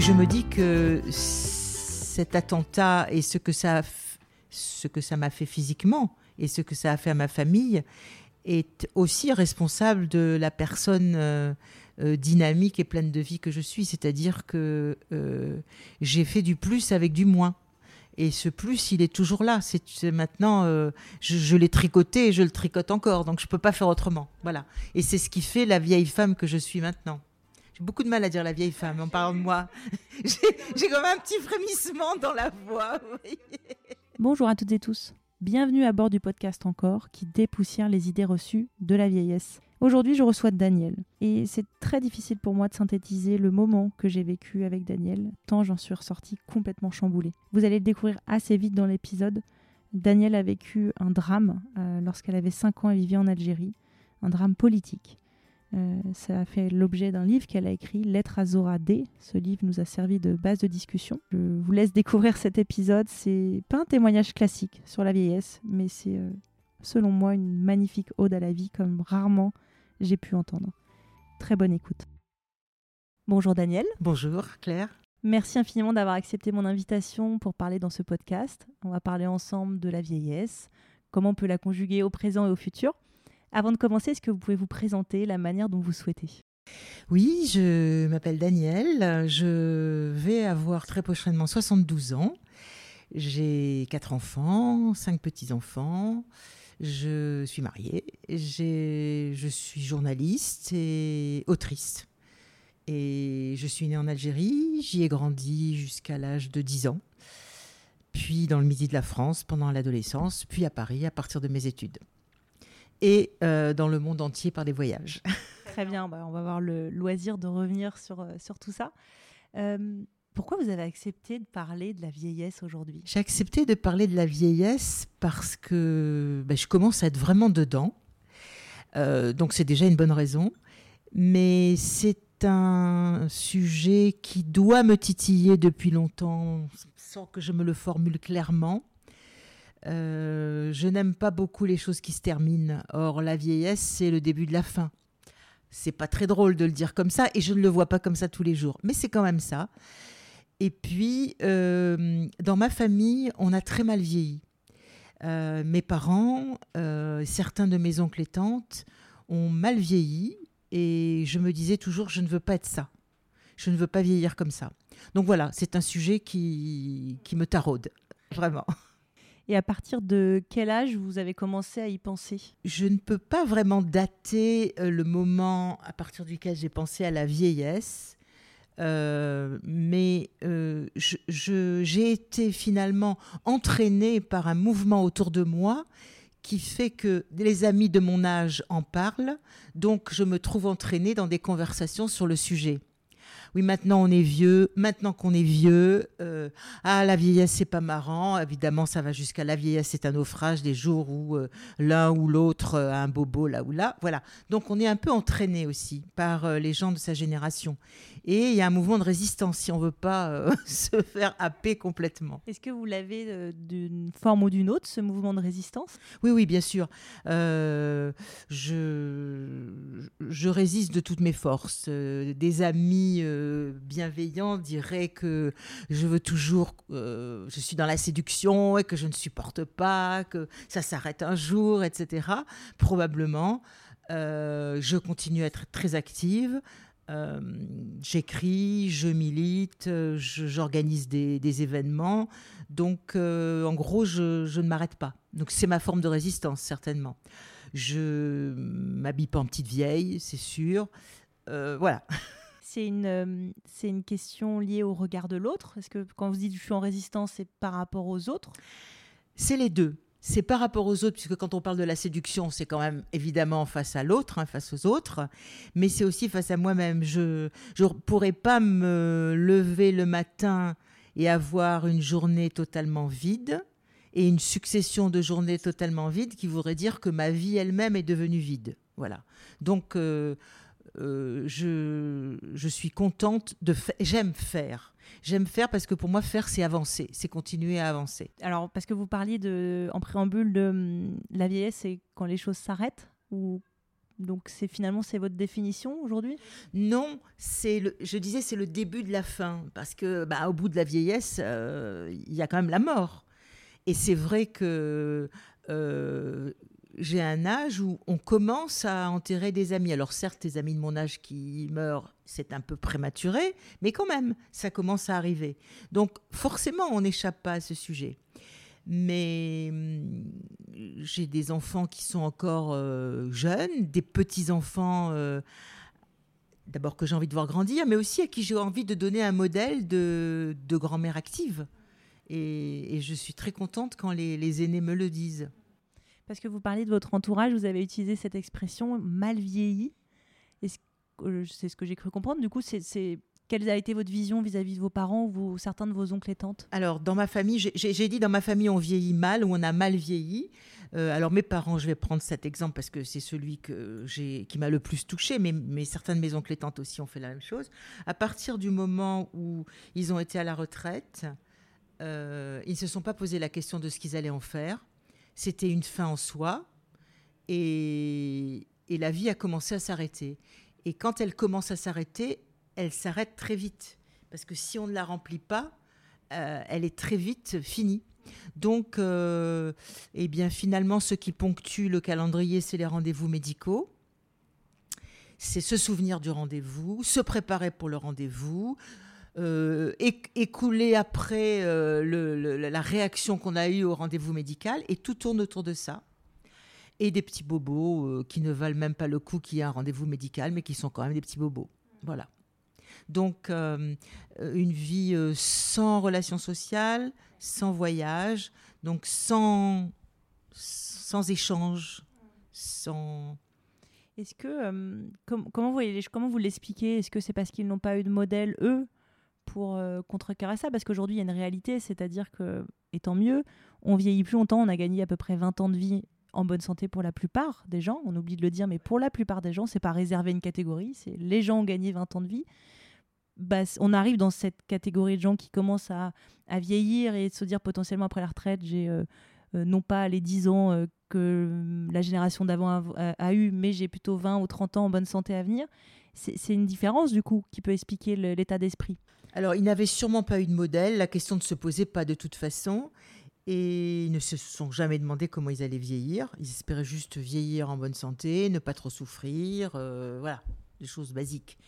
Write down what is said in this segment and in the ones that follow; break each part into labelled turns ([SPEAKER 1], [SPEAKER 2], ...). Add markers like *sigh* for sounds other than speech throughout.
[SPEAKER 1] je me dis que cet attentat et ce que ça, ce que ça m'a fait physiquement et ce que ça a fait à ma famille est aussi responsable de la personne euh, euh, dynamique et pleine de vie que je suis. C'est-à-dire que euh, j'ai fait du plus avec du moins. Et ce plus, il est toujours là. C'est maintenant, je, l'ai tricoté et je le tricote encore. Donc je ne peux pas faire autrement. Voilà. Et c'est ce qui fait la vieille femme que je suis maintenant beaucoup de mal à dire la vieille femme en parlant de moi. *laughs* J'ai comme un petit frémissement dans la voix.
[SPEAKER 2] Bonjour à toutes et tous. Bienvenue à bord du podcast Encore qui dépoussière les idées reçues de la vieillesse. Aujourd'hui, je reçois Daniel et c'est très difficile pour moi de synthétiser le moment que j'ai vécu avec Daniel, tant j'en suis ressortie complètement chamboulée. Vous allez le découvrir assez vite dans l'épisode. Daniel a vécu un drame euh, lorsqu'elle avait 5 ans et vivait en Algérie, un drame politique. Euh, ça a fait l'objet d'un livre qu'elle a écrit, Lettre à Zora D. Ce livre nous a servi de base de discussion. Je vous laisse découvrir cet épisode. C'est pas un témoignage classique sur la vieillesse, mais c'est, euh, selon moi, une magnifique ode à la vie comme rarement j'ai pu entendre. Très bonne écoute. Bonjour Daniel.
[SPEAKER 1] Bonjour Claire.
[SPEAKER 2] Merci infiniment d'avoir accepté mon invitation pour parler dans ce podcast. On va parler ensemble de la vieillesse, comment on peut la conjuguer au présent et au futur. Avant de commencer, est-ce que vous pouvez vous présenter la manière dont vous souhaitez?
[SPEAKER 1] Oui, je m'appelle Daniel. Je vais avoir très prochainement 72 ans. J'ai quatre enfants, cinq petits-enfants. Je suis mariée. Je suis journaliste et autrice. Et je suis née en Algérie. J'y ai grandi jusqu'à l'âge de 10 ans. Puis dans le midi de la France pendant l'adolescence. Puis à Paris à partir de mes études et euh, dans le monde entier par des voyages. *laughs*
[SPEAKER 2] Très bien, bah, on va avoir le loisir de revenir sur, euh, sur tout ça. Euh, pourquoi vous avez accepté de parler de la vieillesse aujourd'hui?
[SPEAKER 1] J'ai accepté de parler de la vieillesse parce que bah, je commence à être vraiment dedans. donc c'est déjà une bonne raison. Mais c'est un sujet qui doit me titiller depuis longtemps sans que je me le formule clairement. Euh, je n'aime pas beaucoup les choses qui se terminent. Or, la vieillesse, c'est le début de la fin. C'est pas très drôle de le dire comme ça, et je ne le vois pas comme ça tous les jours, mais c'est quand même ça. Et puis, euh, dans ma famille, on a très mal vieilli. Euh, mes parents, certains de mes oncles et tantes ont mal vieilli, et je me disais toujours, je ne veux pas être ça. Je ne veux pas vieillir comme ça. Donc voilà, c'est un sujet qui, qui me taraude, vraiment. *laughs*
[SPEAKER 2] Et à partir de quel âge vous avez commencé à y penser?
[SPEAKER 1] Je ne peux pas vraiment dater euh, le moment à partir duquel j'ai pensé à la vieillesse. Euh, mais euh, j'ai été finalement entraînée par un mouvement autour de moi qui fait que les amis de mon âge en parlent, donc je me trouve entraînée dans des conversations sur le sujet oui, maintenant on est vieux, maintenant qu'on est vieux, euh, ah, la vieillesse, c'est pas marrant. Évidemment, ça va jusqu'à la vieillesse, c'est un naufrage, des jours où euh, l'un ou l'autre a un bobo là ou là. Voilà. Donc on est un peu entraîné aussi par euh, les gens de sa génération. Et il y a un mouvement de résistance si on veut pas *laughs* se faire happer complètement.
[SPEAKER 2] Est-ce que vous l'avez d'une forme ou d'une autre, ce mouvement de résistance?
[SPEAKER 1] Oui, oui, bien sûr. je, je résiste de toutes mes forces. des amis bienveillant dirait que je veux toujours, euh, je suis dans la séduction et que je ne supporte pas, que ça s'arrête un jour, etc. Probablement. Euh, je continue à être très active. Euh, j'écris, je milite, j'organise des, événements. Donc, en gros, je, je ne m'arrête pas. Donc, c'est ma forme de résistance, certainement. Je m'habille pas en petite vieille, c'est sûr. voilà. *laughs*
[SPEAKER 2] c'est une, euh, c'est une question liée au regard de l'autre? Est-ce que quand vous dites je suis en résistance, c'est par rapport aux autres?
[SPEAKER 1] C'est les deux. C'est par rapport aux autres, puisque quand on parle de la séduction, c'est quand même évidemment face à l'autre, hein, face aux autres, mais c'est aussi face à moi-même. Je ne pourrais pas me lever le matin et avoir une journée totalement vide et une succession de journées totalement vides qui voudrait dire que ma vie elle-même est devenue vide. Voilà. Donc, euh, euh, je, je, suis contente de faire. J'aime faire. J'aime faire parce que pour moi, faire, c'est avancer, c'est continuer à avancer.
[SPEAKER 2] Alors, parce que vous parliez de, en préambule de hum, la vieillesse, c'est quand les choses s'arrêtent ou Donc c'est finalement c'est votre définition aujourd'hui?
[SPEAKER 1] Non, c'est le, je disais c'est le début de la fin parce que bah, au bout de la vieillesse, euh, il y a quand même la mort. Et c'est vrai que euh, j'ai un âge où on commence à enterrer des amis. Alors certes, les amis de mon âge qui meurent, c'est un peu prématuré, mais quand même, ça commence à arriver. Donc forcément, on n'échappe pas à ce sujet. Mais hum, j'ai des enfants qui sont encore euh, jeunes, des petits-enfants, euh, d'abord que j'ai envie de voir grandir, mais aussi à qui j'ai envie de donner un modèle de, grand-mère active. Et, je suis très contente quand les, aînés me le disent.
[SPEAKER 2] Parce que vous parlez de votre entourage, vous avez utilisé cette expression mal vieilli. Euh, c'est ce que j'ai cru comprendre. Du coup, c'est quelle a été votre vision vis-à-vis de vos parents ou certains de vos oncles et tantes?
[SPEAKER 1] Alors, dans ma famille, j'ai dit dans ma famille, on vieillit mal ou on a mal vieilli. Euh, alors, mes parents, je vais prendre cet exemple parce que c'est celui qui m'a le plus touché, mais, mais, certains de mes oncles et tantes aussi ont fait la même chose. À partir du moment où ils ont été à la retraite, euh, ils ne se sont pas posé la question de ce qu'ils allaient en faire. C'était une fin en soi. Et, et la vie a commencé à s'arrêter. Et quand elle commence à s'arrêter, elle s'arrête très vite. Parce que si on ne la remplit pas, euh, elle est très vite finie. Donc, euh, eh bien, finalement, ce qui ponctue le calendrier, c'est les rendez-vous médicaux. C'est se souvenir du rendez-vous, se préparer pour le rendez-vous, euh, écouler après la réaction qu'on a eue au rendez-vous médical, et tout tourne autour de ça. Et des petits bobos qui ne valent même pas le coup qu'il y ait un rendez-vous médical, mais qui sont quand même des petits bobos. Voilà. Donc, euh, une vie euh, sans relations sociales, sans voyage, donc sans, sans échange, sans...
[SPEAKER 2] Est-ce que, euh, comment vous, comment vous l'expliquez? Est-ce que c'est parce qu'ils n'ont pas eu de modèle, eux, pour contrecarrer ça Parce qu'aujourd'hui, il y a une réalité, c'est-à-dire que, et tant mieux, on vieillit plus longtemps, on a gagné à peu près 20 ans de vie en bonne santé pour la plupart des gens. On oublie de le dire, mais pour la plupart des gens, c'est pas réservé une catégorie. C'est les gens ont gagné 20 ans de vie. Bah, on arrive dans cette catégorie de gens qui commencent à, vieillir et se dire potentiellement après la retraite, j'ai euh, euh, non pas les 10 ans euh, que la génération d'avant a, eu, mais j'ai plutôt 20 ou 30 ans en bonne santé à venir. C'est une différence du coup qui peut expliquer l'état d'esprit.
[SPEAKER 1] Alors, ils n'avaient sûrement pas eu de modèle, la question ne se posait pas de toute façon. Et ils ne se sont jamais demandé comment ils allaient vieillir. Ils espéraient juste vieillir en bonne santé, ne pas trop souffrir, voilà, des choses basiques.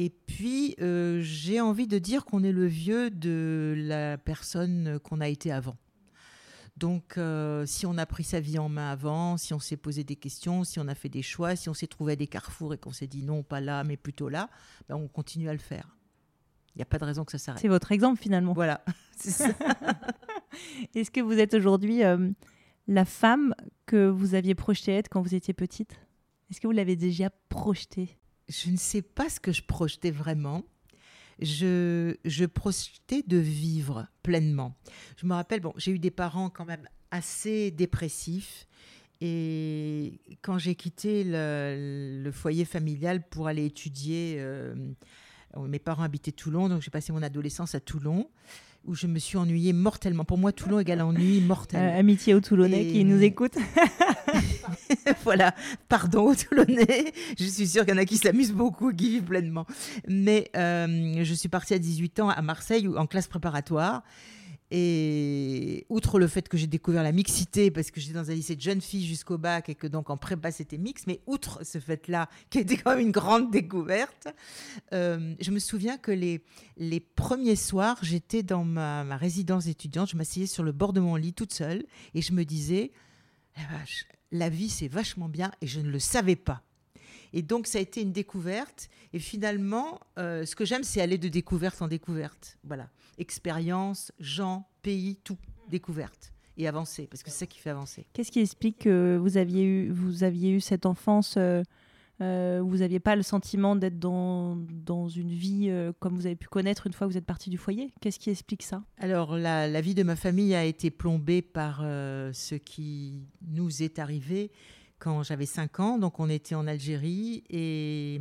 [SPEAKER 1] Et puis, euh, j'ai envie de dire qu'on est le vieux de la personne qu'on a été avant. Donc, euh, si on a pris sa vie en main avant, si on s'est posé des questions, si on a fait des choix, si on s'est trouvé à des carrefours et qu'on s'est dit non, pas là, mais plutôt là, ben on continue à le faire. Il n'y a pas de raison que ça s'arrête.
[SPEAKER 2] C'est votre exemple finalement.
[SPEAKER 1] Voilà. *laughs* *laughs*
[SPEAKER 2] Est-ce que vous êtes aujourd'hui euh, la femme que vous aviez projeté être quand vous étiez petite? Est-ce que vous l'avez déjà projetée?
[SPEAKER 1] Je ne sais pas ce que je projetais vraiment. Je, je projetais de vivre pleinement. Je me rappelle, bon, j'ai eu des parents quand même assez dépressifs. Et quand j'ai quitté le, foyer familial pour aller étudier, euh, mes parents habitaient Toulon, donc j'ai passé mon adolescence à Toulon où je me suis ennuyée mortellement. Pour moi, Toulon égale ennui mortel.
[SPEAKER 2] Euh, amitié aux Toulonnais qui nous écoutent. *laughs*
[SPEAKER 1] voilà, pardon aux Toulonnais. Je suis sûre qu'il y en a qui s'amusent beaucoup, qui vivent pleinement. Mais euh, je suis partie à 18 ans à Marseille en classe préparatoire. Et outre le fait que j'ai découvert la mixité, parce que j'étais dans un lycée de jeunes filles jusqu'au bac et que donc en prépa c'était mix, mais outre ce fait-là, qui était quand même une grande découverte, euh, je me souviens que les, les premiers soirs, j'étais dans ma, résidence étudiante, je m'asseyais sur le bord de mon lit toute seule et je me disais, la vie c'est vachement bien et je ne le savais pas. Et donc, ça a été une découverte. Et finalement, euh, ce que j'aime, c'est aller de découverte en découverte. Voilà. Expérience, gens, pays, tout. Découverte. Et avancer, parce que c'est ça qui fait avancer.
[SPEAKER 2] Qu'est-ce qui explique que vous aviez eu, vous aviez eu cette enfance euh, euh, vous n'aviez pas le sentiment d'être dans, dans, une vie comme vous avez pu connaître une fois que vous êtes parti du foyer? Qu'est-ce qui explique ça?
[SPEAKER 1] Alors, la, la, vie de ma famille a été plombée par ce qui nous est arrivé quand j'avais 5 ans. Donc on était en Algérie et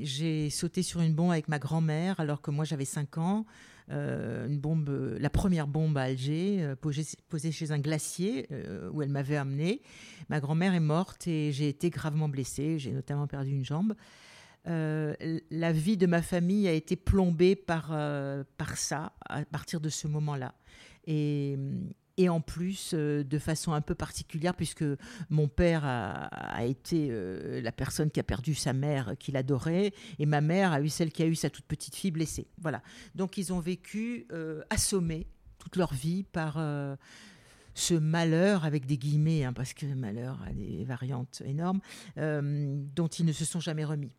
[SPEAKER 1] j'ai sauté sur une bombe avec ma grand-mère alors que moi j'avais 5 ans. une bombe, la première bombe à Alger, posée, chez un glacier où elle m'avait amené. Ma grand-mère est morte et j'ai été gravement blessée. J'ai notamment perdu une jambe. Euh, la vie de ma famille a été plombée par, euh, par ça à partir de ce moment-là. Et, et, en plus, euh, de façon un peu particulière, puisque mon père a, été la personne qui a perdu sa mère qu'il adorait, et ma mère a eu celle qui a eu sa toute petite fille blessée. Voilà. Donc ils ont vécu assommés toute leur vie par ce malheur, avec des guillemets, hein, parce que malheur a des variantes énormes, dont ils ne se sont jamais remis.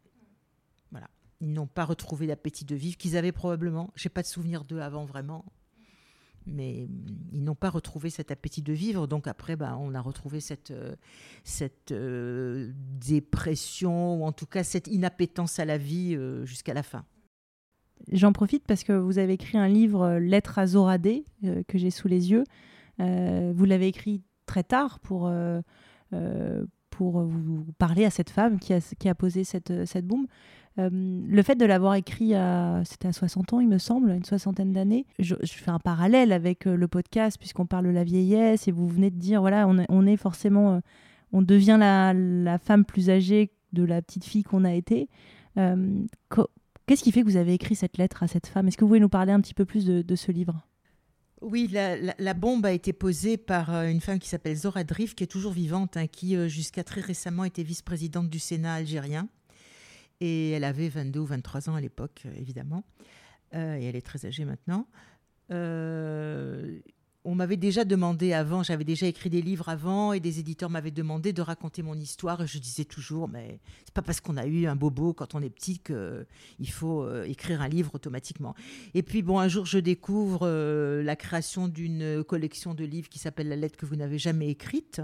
[SPEAKER 1] Voilà. Ils n'ont pas retrouvé l'appétit de vivre qu'ils avaient probablement. J'ai pas de souvenir d'eux avant vraiment. Mais ils n'ont pas retrouvé cet appétit de vivre. Donc après, bah, on a retrouvé cette, euh, cette euh, dépression, ou en tout cas cette inappétence à la vie euh, jusqu'à la fin.
[SPEAKER 2] J'en profite parce que vous avez écrit un livre, Lettre à Zoradé, que j'ai sous les yeux. vous l'avez écrit très tard pour, pour vous parler à cette femme qui a, qui a posé cette, cette bombe. Euh, le fait de l'avoir écrit à, c'était à 60 ans, il me semble, une soixantaine d'années, je, fais un parallèle avec euh, le podcast, puisqu'on parle de la vieillesse, et vous venez de dire, voilà, on, est forcément, euh, on devient la, femme plus âgée de la petite fille qu'on a été. Qu'est-ce qui fait que vous avez écrit cette lettre à cette femme? Est-ce que vous pouvez nous parler un petit peu plus de, ce livre?
[SPEAKER 1] Oui, la, bombe a été posée par une femme qui s'appelle Zora Drif, qui est toujours vivante, hein, qui jusqu'à très récemment était vice-présidente du Sénat algérien. Et elle avait 22 ou 23 ans à l'époque, euh, évidemment. Euh, et elle est très âgée maintenant. Euh, on m'avait déjà demandé avant, j'avais déjà écrit des livres avant, et des éditeurs m'avaient demandé de raconter mon histoire. Et je disais toujours, mais c'est pas parce qu'on a eu un bobo quand on est petit qu'il faut écrire un livre automatiquement. Et puis, bon, un jour, je découvre la création d'une collection de livres qui s'appelle La lettre que vous n'avez jamais écrite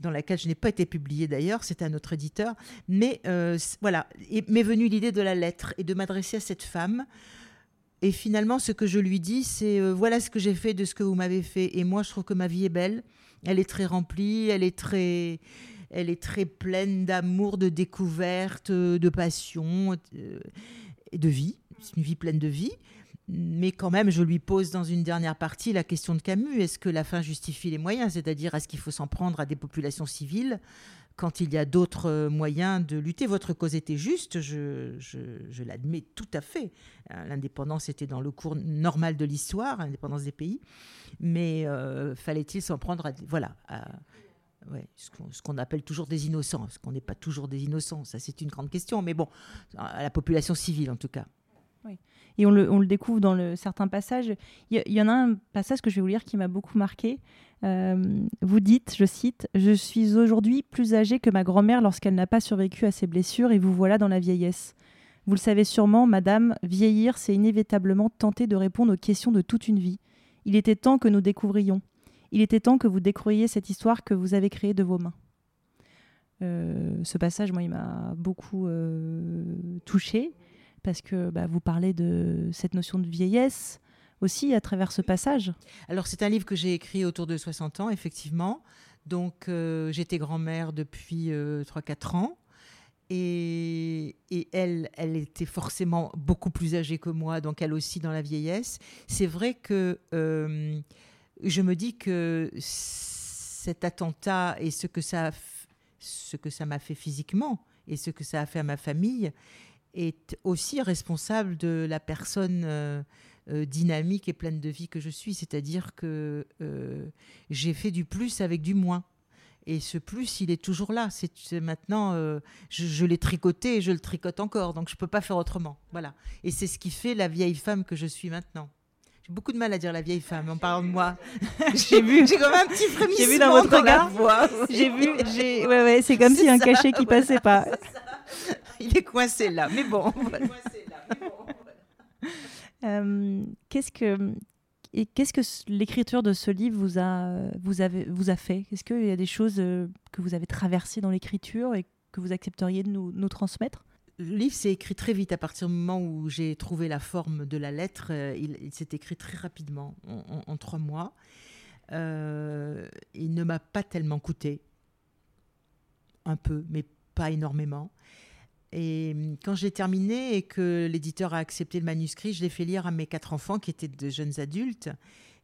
[SPEAKER 1] dans laquelle je n'ai pas été publiée d'ailleurs, c'est un autre éditeur. Mais euh, voilà, m'est venue l'idée de la lettre et de m'adresser à cette femme. Et finalement, ce que je lui dis, c'est euh, voilà ce que j'ai fait de ce que vous m'avez fait. Et moi, je trouve que ma vie est belle. Elle est très remplie, elle est très, elle est très pleine d'amour, de découverte, de passion euh, et de vie. C'est une vie pleine de vie. Mais quand même, je lui pose dans une dernière partie la question de Camus. Est-ce que la fin justifie les moyens? C'est-à-dire, est-ce qu'il faut s'en prendre à des populations civiles quand il y a d'autres euh, moyens de lutter? Votre cause était juste, je, l'admets tout à fait. Euh, l'indépendance était dans le cours normal de l'histoire, l'indépendance des pays. Mais euh, fallait-il s'en prendre à, voilà, ce qu'on appelle toujours des innocents Est-ce qu'on n'est pas toujours des innocents Ça, c'est une grande question. Mais bon, à la population civile, en tout cas.
[SPEAKER 2] Oui et on le, découvre dans certains passages. Il y, en a un passage que je vais vous lire qui m'a beaucoup marqué. Euh, vous dites, je cite, Je suis aujourd'hui plus âgée que ma grand-mère lorsqu'elle n'a pas survécu à ses blessures et vous voilà dans la vieillesse. Vous le savez sûrement, madame, vieillir, c'est inévitablement tenter de répondre aux questions de toute une vie. Il était temps que nous découvrions. Il était temps que vous découvriez cette histoire que vous avez créée de vos mains. Euh, ce passage, moi, il m'a beaucoup euh, touchée parce que bah, vous parlez de cette notion de vieillesse aussi à travers ce passage.
[SPEAKER 1] Alors c'est un livre que j'ai écrit autour de 60 ans, effectivement. Donc euh, j'étais grand-mère depuis 3-4 euh, ans. Et, elle, elle était forcément beaucoup plus âgée que moi, donc elle aussi dans la vieillesse. C'est vrai que euh, je me dis que cet attentat et ce que ça m'a fait physiquement et ce que ça a fait à ma famille, est aussi responsable de la personne euh, euh, dynamique et pleine de vie que je suis. C'est-à-dire que euh, j'ai fait du plus avec du moins. Et ce plus, il est toujours là. C'est maintenant, je, l'ai tricoté et je le tricote encore. Donc je ne peux pas faire autrement. Voilà. Et c'est ce qui fait la vieille femme que je suis maintenant. J'ai beaucoup de mal à dire la vieille femme en parlant de moi. *laughs*
[SPEAKER 2] j'ai vu.
[SPEAKER 1] J'ai comme un petit frémissement
[SPEAKER 2] J'ai vu dans votre regard. J'ai vu. Ouais, ouais, c'est comme si un cachet qui passait pas. *laughs* *laughs*
[SPEAKER 1] il est coincé là. Mais bon. *laughs*
[SPEAKER 2] Euh, qu'est-ce que et qu'est-ce que l'écriture de ce livre vous a, vous avez, vous a fait? Est-ce qu'il y a des choses euh, que vous avez traversées dans l'écriture et que vous accepteriez de nous, nous transmettre?
[SPEAKER 1] Le livre s'est écrit très vite à partir du moment où j'ai trouvé la forme de la lettre. Euh, il, s'est écrit très rapidement, en, trois mois. il ne m'a pas tellement coûté. Un peu, mais pas énormément. Et hum, quand j'ai terminé et que l'éditeur a accepté le manuscrit, je l'ai fait lire à mes quatre enfants qui étaient de jeunes adultes.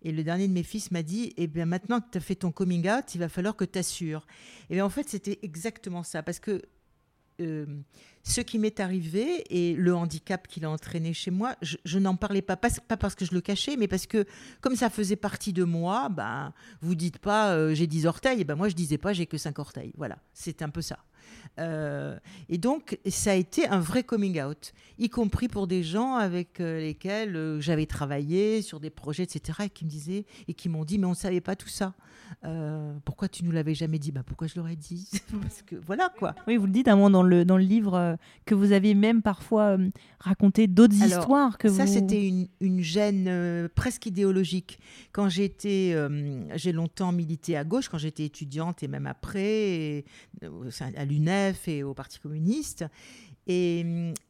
[SPEAKER 1] Et le dernier de mes fils m'a dit Eh bien, maintenant que tu as fait ton coming out, il va falloir que tu assures. Et bien, en fait, c'était exactement ça. Parce que euh, ce qui m'est arrivé et le handicap qu'il a entraîné chez moi, je, n'en parlais pas, pas, parce que je le cachais, mais parce que comme ça faisait partie de moi, ben, vous dites pas euh, j'ai 10 orteils, et ben moi je disais pas j'ai que 5 orteils. Voilà, c'est un peu ça. Euh, et donc, ça a été un vrai coming out, y compris pour des gens avec lesquels j'avais travaillé sur des projets, etc., et qui me disaient et qui m'ont dit, mais on ne savait pas tout ça. pourquoi tu nous l'avais jamais dit? Bah, Pourquoi je l'aurais dit? *laughs* Parce que voilà quoi.
[SPEAKER 2] Oui, vous le dites à un moment dans le, dans le livre, que vous aviez même parfois euh, raconté d'autres histoires que
[SPEAKER 1] ça, c'était
[SPEAKER 2] une,
[SPEAKER 1] une gêne euh, presque idéologique. Quand j'étais, euh, j'ai longtemps milité à gauche, quand j'étais étudiante et même après, à et au Parti communiste. Et,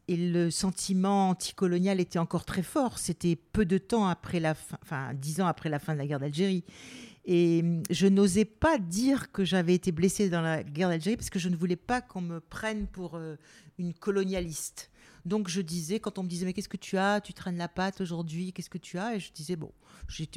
[SPEAKER 1] et, le sentiment anticolonial était encore très fort. C'était peu de temps après la fin, enfin dix ans après la fin de la guerre d'Algérie. Et hum, je n'osais pas dire que j'avais été blessée dans la guerre d'Algérie parce que je ne voulais pas qu'on me prenne pour euh, une colonialiste. Donc je disais, quand on me disait, mais qu'est-ce que tu as? Tu traînes la patte aujourd'hui, qu'est-ce que tu as? Et je disais, bon, j'ai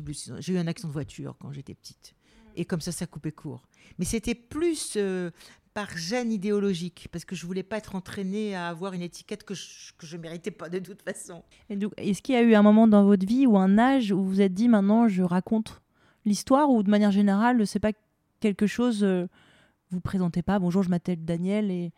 [SPEAKER 1] eu un accident de voiture quand j'étais petite. Et comme ça, ça coupait court. Mais c'était plus euh, par gêne idéologique, parce que je voulais pas être entraînée à avoir une étiquette que je ne méritais pas de toute façon.
[SPEAKER 2] Est-ce qu'il y a eu un moment dans votre vie ou un âge où vous vous êtes dit, maintenant, je raconte l'histoire ou de manière générale, c'est pas quelque chose euh, vous présentez pas bonjour, je m'appelle Daniel et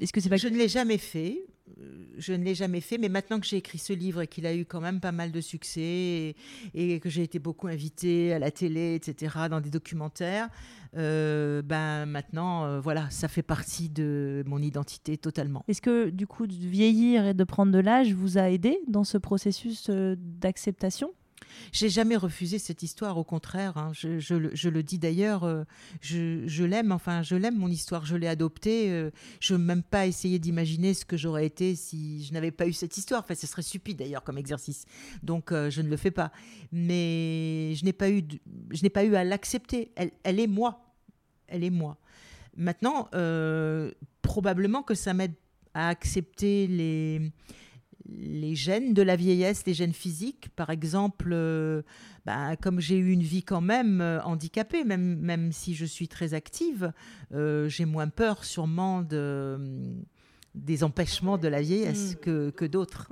[SPEAKER 2] est-ce que c'est pas
[SPEAKER 1] Je ne l'ai jamais fait. Euh, je ne l'ai jamais fait, mais maintenant que j'ai écrit ce livre et qu'il a eu quand même pas mal de succès et, que j'ai été beaucoup invitée à la télé, etc., dans des documentaires, euh, ben maintenant, voilà, ça fait partie de mon identité totalement.
[SPEAKER 2] Est-ce que du coup, de vieillir et de prendre de l'âge vous a aidé dans ce processus d'acceptation?
[SPEAKER 1] J'ai jamais refusé cette histoire, au contraire. Hein. Je, le dis d'ailleurs, euh, je, l'aime, enfin, je l'aime mon histoire, je l'ai adoptée. Euh, je n'ai même pas essayé d'imaginer ce que j'aurais été si je n'avais pas eu cette histoire. Enfin, ce serait stupide d'ailleurs comme exercice. Donc, euh, je ne le fais pas. Mais je n'ai pas eu, je pas eu à l'accepter. Elle, elle est moi. Elle est moi. Maintenant, probablement que ça m'aide à accepter les les gènes de la vieillesse, les gènes physiques. Par exemple, euh, bah, comme j'ai eu une vie quand même euh, handicapée, même, même si je suis très active, euh, j'ai moins peur sûrement de, des empêchements de la vieillesse mm. que, d'autres.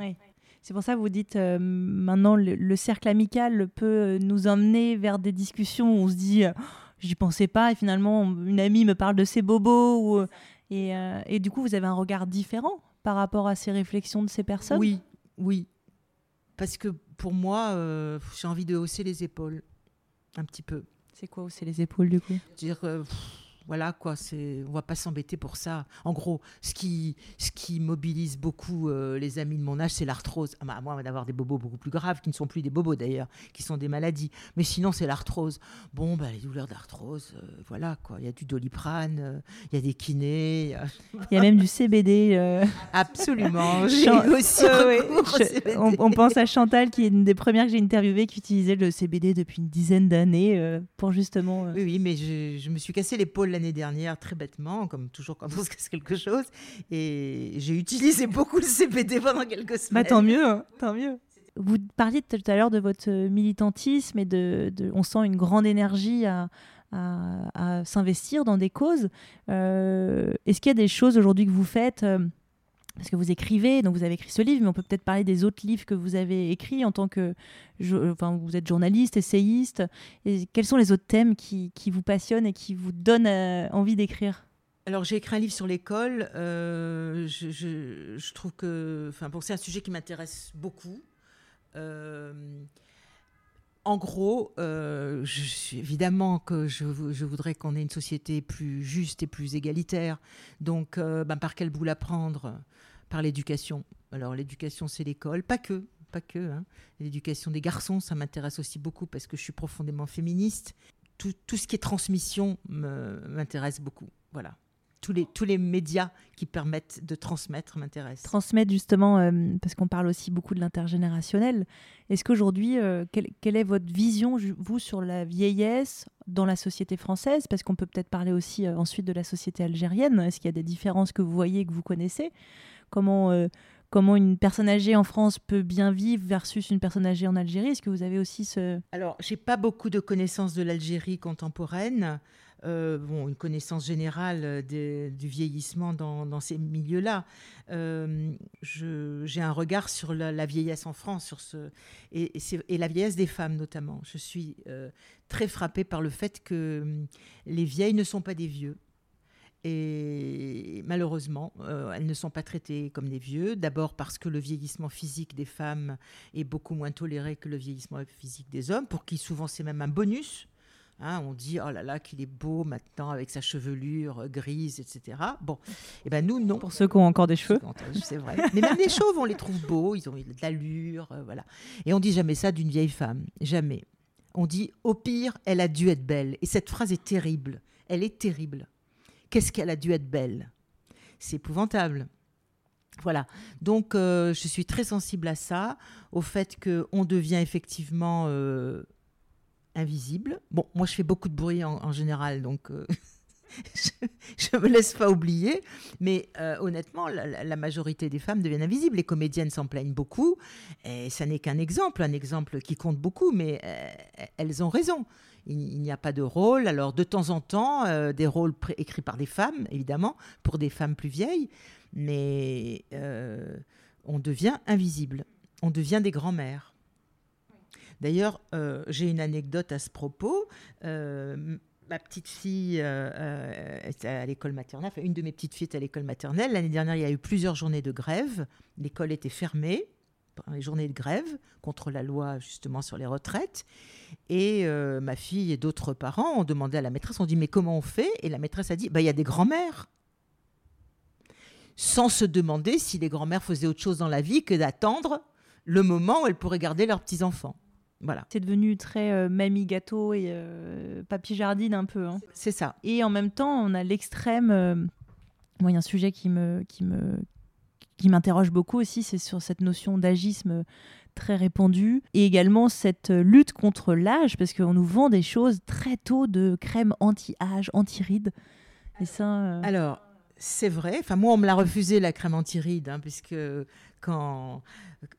[SPEAKER 2] C'est pour ça que vous dites maintenant le, cercle amical peut nous emmener vers des discussions où on se dit j'y pensais pas et finalement une amie me parle de ses bobos et, et, du coup vous avez un regard différent par rapport à ces réflexions de ces personnes?
[SPEAKER 1] Oui, oui. Parce que pour moi, euh, j'ai envie de hausser les épaules, un petit peu.
[SPEAKER 2] C'est quoi hausser les épaules du coup?
[SPEAKER 1] Dire, euh, voilà quoi, c'est, on va pas s'embêter pour ça. En gros, ce qui, ce qui mobilise beaucoup euh, les amis de mon âge, c'est l'arthrose. Ah, bah, à moins d'avoir des bobos beaucoup plus graves, qui ne sont plus des bobos d'ailleurs, qui sont des maladies. Mais sinon, c'est l'arthrose. Bon, bah, les douleurs d'arthrose, euh, voilà quoi. Il y a du doliprane, euh, il y a des kinés.
[SPEAKER 2] Il y a même du CBD.
[SPEAKER 1] Absolument. *laughs* J'ai aussi
[SPEAKER 2] on, on, pense à Chantal, qui est une des premières que j'ai interviewées, qui utilisait le CBD depuis une dizaine d'années pour justement.
[SPEAKER 1] Oui, oui, mais je, je me suis cassé l'épaule l'année dernière, très bêtement, comme toujours quand on se casse quelque chose. Et j'ai utilisé beaucoup le CBD pendant quelques bah, semaines.
[SPEAKER 2] tant mieux, hein, tant mieux. Vous parliez tout à l'heure de votre militantisme et de, on sent une grande énergie à, à, s'investir dans des causes. Euh, est-ce qu'il y a des choses aujourd'hui que vous faites euh, parce que vous écrivez, donc vous avez écrit ce livre, mais on peut peut-être parler des autres livres que vous avez écrits en tant que, enfin, vous êtes journaliste, essayiste. Et quels sont les autres thèmes qui, vous passionnent et qui vous donnent euh, envie d'écrire?
[SPEAKER 1] Alors j'ai écrit un livre sur l'école. Euh, je, trouve que, enfin, c'est un sujet qui m'intéresse beaucoup. Euh, en gros, évidemment que je, je voudrais qu'on ait une société plus juste et plus égalitaire. Donc, ben, par quel bout la prendre? Par l'éducation. Alors l'éducation, c'est l'école, pas que, pas que. Hein. L'éducation des garçons, ça m'intéresse aussi beaucoup parce que je suis profondément féministe. Tout, tout ce qui est transmission m'intéresse beaucoup. Voilà. Tous les, tous les médias qui permettent de transmettre m'intéressent.
[SPEAKER 2] Transmettre justement, euh, parce qu'on parle aussi beaucoup de l'intergénérationnel. Est-ce qu'aujourd'hui, euh, quelle, est votre vision, vous, sur la vieillesse dans la société française? Parce qu'on peut peut-être parler aussi euh, ensuite de la société algérienne. Est-ce qu'il y a des différences que vous voyez, que vous connaissez? Comment comment une personne âgée en France peut bien vivre versus une personne âgée en Algérie? Est-ce que vous avez aussi ce...
[SPEAKER 1] Alors, j'ai pas beaucoup de connaissances de l'Algérie contemporaine. Euh, bon, une connaissance générale euh, du vieillissement dans, ces milieux-là. Euh, j'ai un regard sur la, vieillesse en France, sur ce, et, la vieillesse des femmes notamment. Je suis très frappée par le fait que hum, les vieilles ne sont pas des vieux. Et malheureusement, elles ne sont pas traitées comme des vieux. D'abord parce que le vieillissement physique des femmes est beaucoup moins toléré que le vieillissement physique des hommes, pour qui souvent c'est même un bonus. Hein, on dit oh là là qu'il est beau maintenant avec sa chevelure euh, grise, etc. Bon, et eh ben nous non.
[SPEAKER 2] Pour ceux qui ont encore des cheveux,
[SPEAKER 1] c'est vrai. Mais même les chauves, on les trouve beaux, ils ont de l'allure, euh, voilà. Et on dit jamais ça d'une vieille femme, jamais. On dit au pire, elle a dû être belle. Et cette phrase est terrible. Elle est terrible qu'est-ce qu'elle a dû être belle? C'est épouvantable. Voilà. Donc, euh, je suis très sensible à ça, au fait qu'on devient effectivement euh, invisible. Bon, moi, je fais beaucoup de bruit en, général, donc euh, *laughs* je ne me laisse pas oublier. Mais honnêtement, la, majorité des femmes deviennent invisibles. Les comédiennes s'en plaignent beaucoup. Et ça n'est qu'un exemple, un exemple qui compte beaucoup, mais elles ont raison il, n'y a pas de rôle. Alors, de temps en temps, euh, des rôles écrits par des femmes, évidemment, pour des femmes plus vieilles, mais euh, on devient invisible. On devient des grands-mères. D'ailleurs, euh, j'ai une anecdote à ce propos. ma petite fille est à l'école maternelle, enfin, une de mes petites filles est à l'école maternelle. L'année dernière, il y a eu plusieurs journées de grève. L'école était fermée les journées de grève contre la loi justement sur les retraites. Et euh, ma fille et d'autres parents ont demandé à la maîtresse, on dit mais comment on fait? Et la maîtresse a dit, bah, il y a des grands-mères. Sans se demander si les grands-mères faisaient autre chose dans la vie que d'attendre le moment où elles pourraient garder leurs petits-enfants. Voilà.
[SPEAKER 2] C'est devenu très euh, mamie gâteau et euh, papy jardine un peu. Hein.
[SPEAKER 1] C'est ça.
[SPEAKER 2] Et en même temps, on a l'extrême. Moi, il y a un sujet qui me, qui me, qui m'interroge beaucoup aussi, c'est sur cette notion d'agisme très répandue et également cette lutte contre l'âge parce qu'on nous vend des choses très tôt de crème anti-âge, anti-rides. Et ça. Euh,
[SPEAKER 1] Alors, c'est vrai. Enfin, moi, on me l'a refusé la crème anti-rides, hein, puisque quand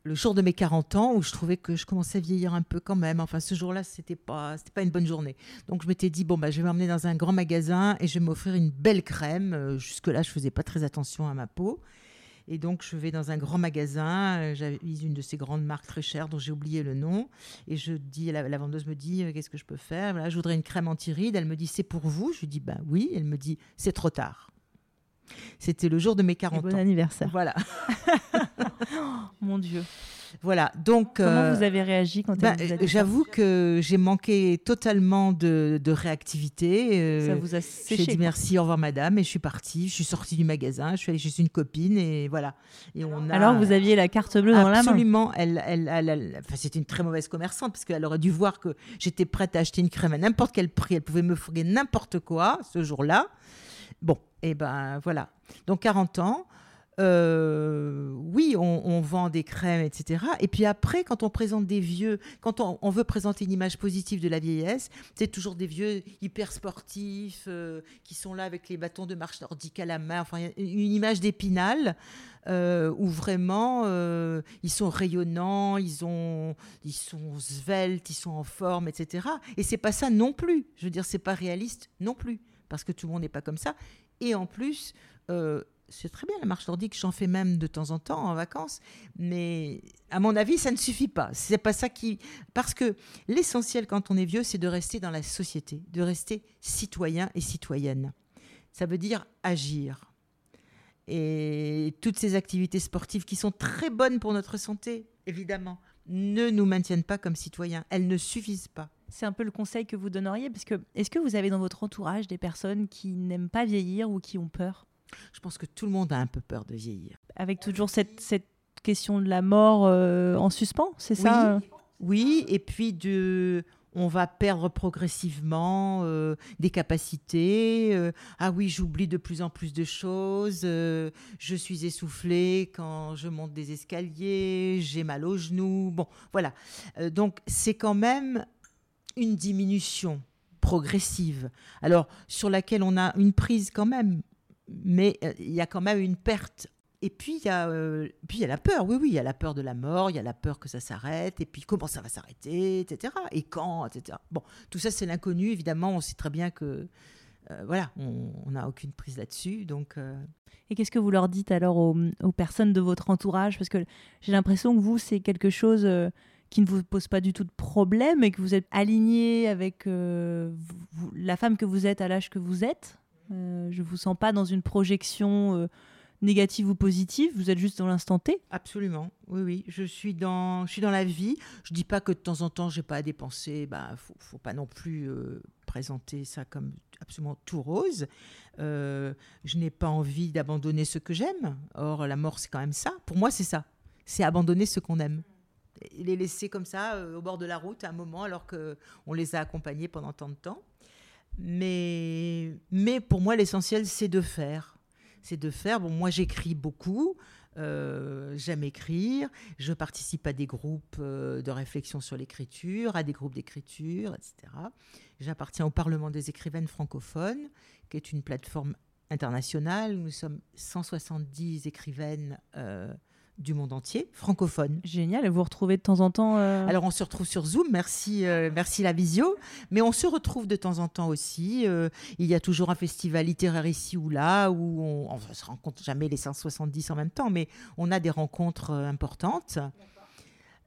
[SPEAKER 1] le jour de mes 40 ans, où je trouvais que je commençais à vieillir un peu quand même. Enfin, ce jour-là, c'était pas, c'était pas une bonne journée. Donc, je m'étais dit bon bah, je vais m'emmener dans un grand magasin et je vais m'offrir une belle crème. Euh, jusque-là, je faisais pas très attention à ma peau. Et donc, je vais dans un grand magasin. Euh, j'avais une de ces grandes marques très chères dont j'ai oublié le nom. Et je dis, la, vendeuse me dit, euh, qu'est-ce que je peux faire? Voilà, Je voudrais une crème anti-rides. Elle me dit, c'est pour vous? Je lui dis, bah oui. Elle me dit, c'est trop tard. C'était le jour de mes 40
[SPEAKER 2] bon
[SPEAKER 1] ans.
[SPEAKER 2] anniversaire.
[SPEAKER 1] Voilà. *laughs*
[SPEAKER 2] Mon Dieu.
[SPEAKER 1] Voilà, donc...
[SPEAKER 2] Comment euh, vous avez réagi quand bah,
[SPEAKER 1] J'avoue que j'ai manqué totalement de, réactivité.
[SPEAKER 2] Euh, ça vous a séché
[SPEAKER 1] J'ai dit merci, au revoir madame, et je suis partie. Je suis sortie du magasin, je suis allée chez une copine, et voilà. Et
[SPEAKER 2] on a... Alors vous aviez la carte bleue dans la main
[SPEAKER 1] Absolument. Elle, elle, elle, enfin, c'était une très mauvaise commerçante, parce qu'elle aurait dû voir que j'étais prête à acheter une crème à n'importe quel prix. Elle pouvait me fourguer n'importe quoi ce jour-là. Bon, et ben voilà. Donc 40 ans. Euh, oui, on, vend des crèmes, etc. Et puis après, quand on présente des vieux, quand on, veut présenter une image positive de la vieillesse, c'est toujours des vieux hyper sportifs euh, qui sont là avec les bâtons de marche nordique à la main. Enfin, une image d'épinal euh, où vraiment ils sont rayonnants, ils, ont, ils sont sveltes, ils sont en forme, etc. Et c'est pas ça non plus. Je veux dire, c'est pas réaliste non plus parce que tout le monde n'est pas comme ça. Et en plus, c'est très bien la marche nordique, j'en fais même de temps en temps en vacances, mais à mon avis, ça ne suffit pas. C'est pas ça qui parce que l'essentiel quand on est vieux, c'est de rester dans la société, de rester citoyen et citoyenne. Ça veut dire agir. Et toutes ces activités sportives qui sont très bonnes pour notre santé, évidemment, ne nous maintiennent pas comme citoyens. Elles ne suffisent pas.
[SPEAKER 2] C'est un peu le conseil que vous donneriez, parce que est-ce que vous avez dans votre entourage des personnes qui n'aiment pas vieillir ou qui ont peur?
[SPEAKER 1] Je pense que tout le monde a un peu peur de vieillir.
[SPEAKER 2] Avec toujours cette, cette question de la mort euh, en suspens, c'est ça?
[SPEAKER 1] Euh Oui, et puis de, on va perdre progressivement euh, des capacités. ah oui, j'oublie de plus en plus de choses. je suis essoufflée quand je monte des escaliers. J'ai mal aux genoux. Bon, voilà. donc c'est quand même une diminution progressive. Alors sur laquelle on a une prise quand même mais euh, il y a quand même une perte Et puis il y a, euh, puis y a la peur. Oui, oui, il y a la peur de la mort, il y a la peur que ça s'arrête, et puis comment ça va s'arrêter, etc. Et quand, etc. Bon, tout ça c'est l'inconnu. Évidemment, on sait très bien que euh, voilà, on n'a aucune prise là-dessus. Donc,
[SPEAKER 2] Et qu'est-ce que vous leur dites alors aux, personnes de votre entourage? Parce que j'ai l'impression que vous, c'est quelque chose qui ne vous pose pas du tout de problème et que vous êtes aligné avec euh, la femme que vous êtes à l'âge que vous êtes. Euh, je vous sens pas dans une projection euh, négative ou positive. Vous êtes juste dans l'instant T.
[SPEAKER 1] Absolument, oui, oui. Je suis dans, je suis dans la vie. Je dis pas que de temps en temps j'ai pas à dépenser. Bah, faut, faut pas non plus euh, présenter ça comme absolument tout rose. Je n'ai pas envie d'abandonner ce que j'aime. Or, la mort, c'est quand même ça. Pour moi, c'est ça. C'est abandonner ce qu'on aime. Les laisser comme ça euh, au bord de la route à un moment alors que on les a accompagnés pendant tant de temps. Mais, mais pour moi, l'essentiel, c'est de faire. C'est de faire. Bon, moi, j'écris beaucoup. Euh, j'aime écrire, je participe à des groupes euh, de réflexion sur l'écriture, à des groupes d'écriture, etc. J'appartiens au Parlement des écrivaines francophones, qui est une plateforme internationale. Nous sommes 170 écrivaines du monde entier, francophones.
[SPEAKER 2] Génial. Et vous retrouvez de temps en temps. euh,
[SPEAKER 1] Alors on se retrouve sur Zoom, merci, euh, merci la visio, mais on se retrouve de temps en temps aussi. euh, il y a toujours un festival littéraire ici ou là où on, on se rencontre jamais les 170 en même temps, mais on a des rencontres importantes.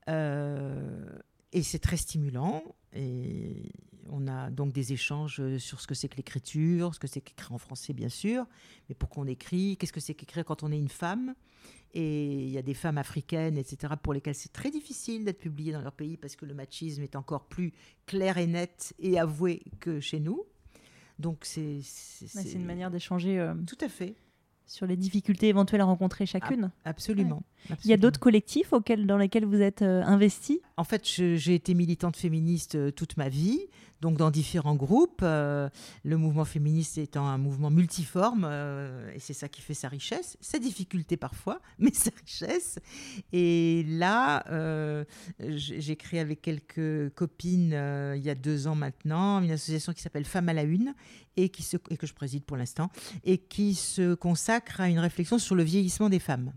[SPEAKER 1] Et c'est très stimulant. Et on a donc des échanges sur ce que c'est que l'écriture, ce que c'est qu'écrire en français, bien sûr, mais pourquoi on écrit, qu'est-ce que c'est qu'écrire quand on est une femme? Et il y a des femmes africaines, etc., pour lesquelles c'est très difficile d'être publiées dans leur pays parce que le machisme est encore plus clair et net et avoué que chez nous. Donc c'est. C'est
[SPEAKER 2] une manière d'échanger euh,
[SPEAKER 1] Tout à fait,
[SPEAKER 2] sur les difficultés éventuelles à rencontrer chacune.
[SPEAKER 1] absolument.
[SPEAKER 2] Il y a d'autres collectifs auxquels, dans lesquels vous êtes euh, investis?
[SPEAKER 1] En fait, j'ai été militante féministe euh, toute ma vie, donc dans différents groupes. euh, le mouvement féministe étant un mouvement multiforme, euh, et c'est ça qui fait sa richesse, sa difficulté parfois, *laughs* mais sa richesse. Et là, euh, j'ai créé avec quelques copines il y a deux ans maintenant une association qui s'appelle Femmes à la Une et, et que je préside pour l'instant, et qui se consacre à une réflexion sur le vieillissement des femmes.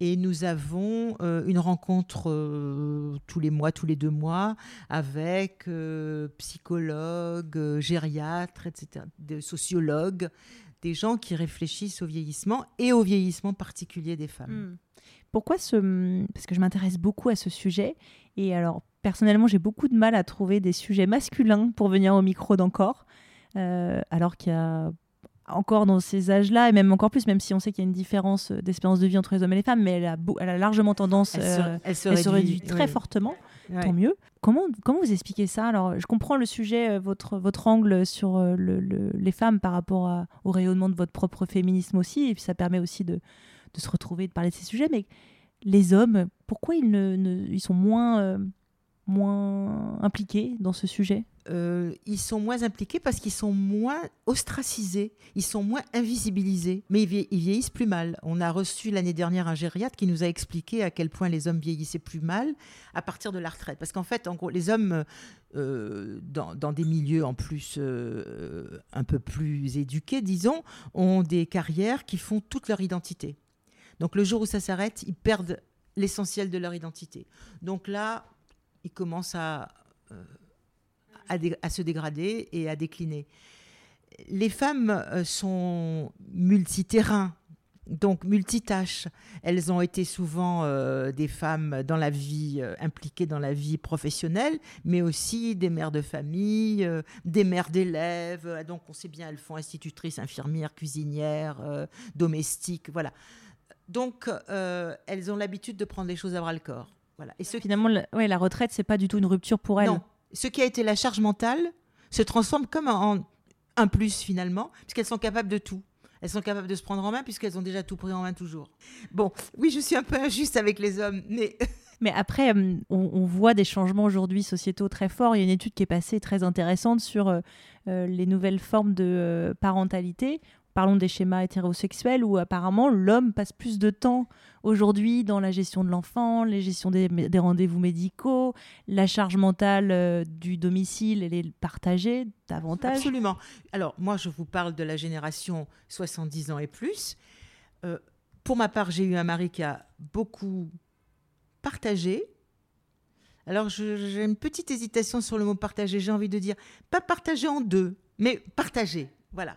[SPEAKER 1] Et nous avons euh, une rencontre euh, tous les mois, tous les deux mois, avec euh, psychologues, gériatres, etc., des sociologues, des gens qui réfléchissent au vieillissement et au vieillissement particulier des femmes.
[SPEAKER 2] Hmm. Pourquoi ce... Parce que je m'intéresse beaucoup à ce sujet. Et alors, personnellement, j'ai beaucoup de mal à trouver des sujets masculins pour venir au micro d'encore. Alors qu'il y a encore dans ces âges-là, et même encore plus, même si on sait qu'il y a une différence euh, d'espérance de vie entre les hommes et les femmes, mais elle a, beau- elle a largement tendance...
[SPEAKER 1] Elle se,
[SPEAKER 2] euh,
[SPEAKER 1] elle se
[SPEAKER 2] elle se
[SPEAKER 1] réduit,
[SPEAKER 2] réduit très
[SPEAKER 1] oui.
[SPEAKER 2] fortement,
[SPEAKER 1] Ouais.
[SPEAKER 2] tant mieux. Comment, comment vous expliquez ça? Alors, je comprends le sujet, euh, votre, votre angle sur euh, le- le- les femmes par rapport à- au rayonnement de votre propre féminisme aussi, et puis ça permet aussi de, de se retrouver, de parler de ces sujets, mais les hommes, pourquoi ils, ne, ne- ils sont moins, euh, moins impliqués dans ce sujet?
[SPEAKER 1] Euh, ils sont moins impliqués parce qu'ils sont moins ostracisés, ils sont moins invisibilisés, mais ils, vie- ils vieillissent plus mal. On a reçu l'année dernière un gériatre qui nous a expliqué à quel point les hommes vieillissaient plus mal à partir de la retraite. Parce qu'en fait, les hommes, euh, dans, dans des milieux en plus euh, un peu plus éduqués, disons, ont des carrières qui font toute leur identité. Donc le jour où ça s'arrête, ils perdent l'essentiel de leur identité. Donc là, ils commencent à... à, dé- à se dégrader et à décliner. Les femmes euh, sont multiterrains, donc multitâches. Elles ont été souvent euh, des femmes dans la vie, euh, impliquées dans la vie professionnelle, mais aussi des mères de famille, euh, des mères d'élèves. Donc on sait bien, elles font institutrices, infirmières, cuisinières, domestiques, voilà. Donc elles ont l'habitude de prendre les choses à bras le corps. Voilà. Et ce qui
[SPEAKER 2] Finalement, la, ouais, la retraite, c'est pas du tout une rupture pour elles.
[SPEAKER 1] non. Ce qui a été la charge mentale se transforme comme en un plus finalement, puisqu'elles sont capables de tout. Elles sont capables de se prendre en main puisqu'elles ont déjà tout pris en main toujours. Bon, oui, je suis un peu injuste avec les hommes, mais *laughs*
[SPEAKER 2] Mais après, on, on voit des changements aujourd'hui sociétaux très forts. Il y a une étude qui est passée très intéressante sur euh, euh, les nouvelles formes de euh, parentalité. Parlons des schémas hétérosexuels où apparemment l'homme passe plus de temps aujourd'hui dans la gestion de l'enfant, la gestion des, rendez-vous médicaux, la charge mentale euh, du domicile, elle est partagée davantage.
[SPEAKER 1] absolument. Alors, moi, je vous parle de la génération 70 ans et plus. Euh, pour ma part, j'ai eu un mari qui a beaucoup partagé. Alors, j'ai une petite hésitation sur le mot partager. J'ai envie de dire, pas partager en deux, mais partager. Voilà.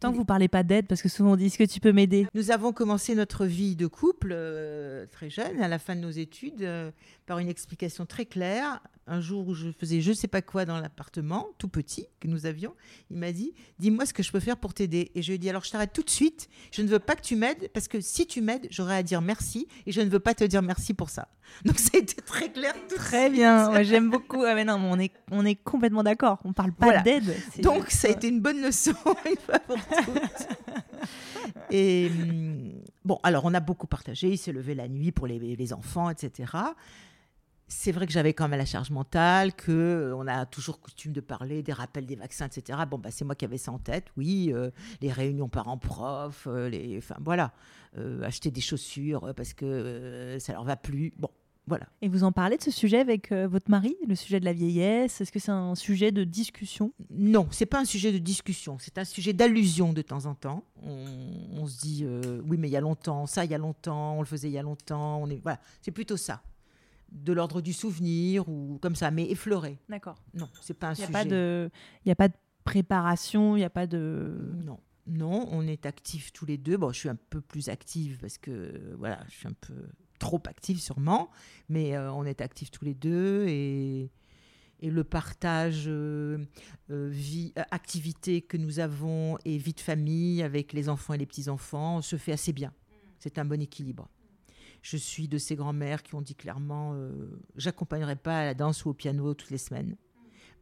[SPEAKER 2] Tant que vous parlez pas d'aide, parce que souvent on dit est-ce que tu peux m'aider?
[SPEAKER 1] Nous avons commencé notre vie de couple euh, très jeune, à la fin de nos études, euh, par une explication très claire un jour où je faisais je sais pas quoi dans l'appartement, tout petit, que nous avions, il m'a dit Dis-moi ce que je peux faire pour t'aider. Et je lui ai dit Alors je t'arrête tout de suite, je ne veux pas que tu m'aides, parce que si tu m'aides, j'aurai à dire merci, et je ne veux pas te dire merci pour ça. Donc *laughs* ça a été très clair.
[SPEAKER 2] très bien, j'aime beaucoup. Ah, mais non, on, est, on est complètement d'accord, on parle pas d'aide.
[SPEAKER 1] Donc ça a été une bonne leçon, *laughs* une fois pour Et hum, bon, alors on a beaucoup partagé, il s'est levé la nuit pour les, les enfants, etc c'est vrai que j'avais quand même la charge mentale, que euh, on a toujours coutume de parler des rappels des vaccins, etc. Bon, bah, c'est moi qui avais ça en tête, oui. Euh, les réunions parents-prof, euh, les, enfin voilà, acheter des chaussures parce que ça leur va plus. Bon, voilà.
[SPEAKER 2] Et vous en parlez de ce sujet avec votre mari, le sujet de la vieillesse? Est-ce que c'est un sujet de discussion?
[SPEAKER 1] Non, c'est pas un sujet de discussion, c'est un sujet d'allusion de temps en temps. On, on se dit oui, mais il y a longtemps, ça, il y a longtemps, on le faisait il y a longtemps. On est voilà, c'est plutôt ça de l'ordre du souvenir ou comme ça, mais effleuré.
[SPEAKER 2] D'accord.
[SPEAKER 1] Non, c'est pas un
[SPEAKER 2] y a
[SPEAKER 1] sujet.
[SPEAKER 2] Pas de, il n'y a pas de préparation, il n'y a pas de.
[SPEAKER 1] Non. Non, on est actifs tous les deux. Bon, je suis un peu plus active parce que voilà, je suis un peu trop active sûrement, mais euh, on est actifs tous les deux et, et le partage euh, euh, vie, activité que nous avons et vie de famille avec les enfants et les petits enfants se fait assez bien. C'est un bon équilibre. Je suis de ces grands-mères qui ont dit clairement euh, j'accompagnerai pas à la danse ou au piano toutes les semaines,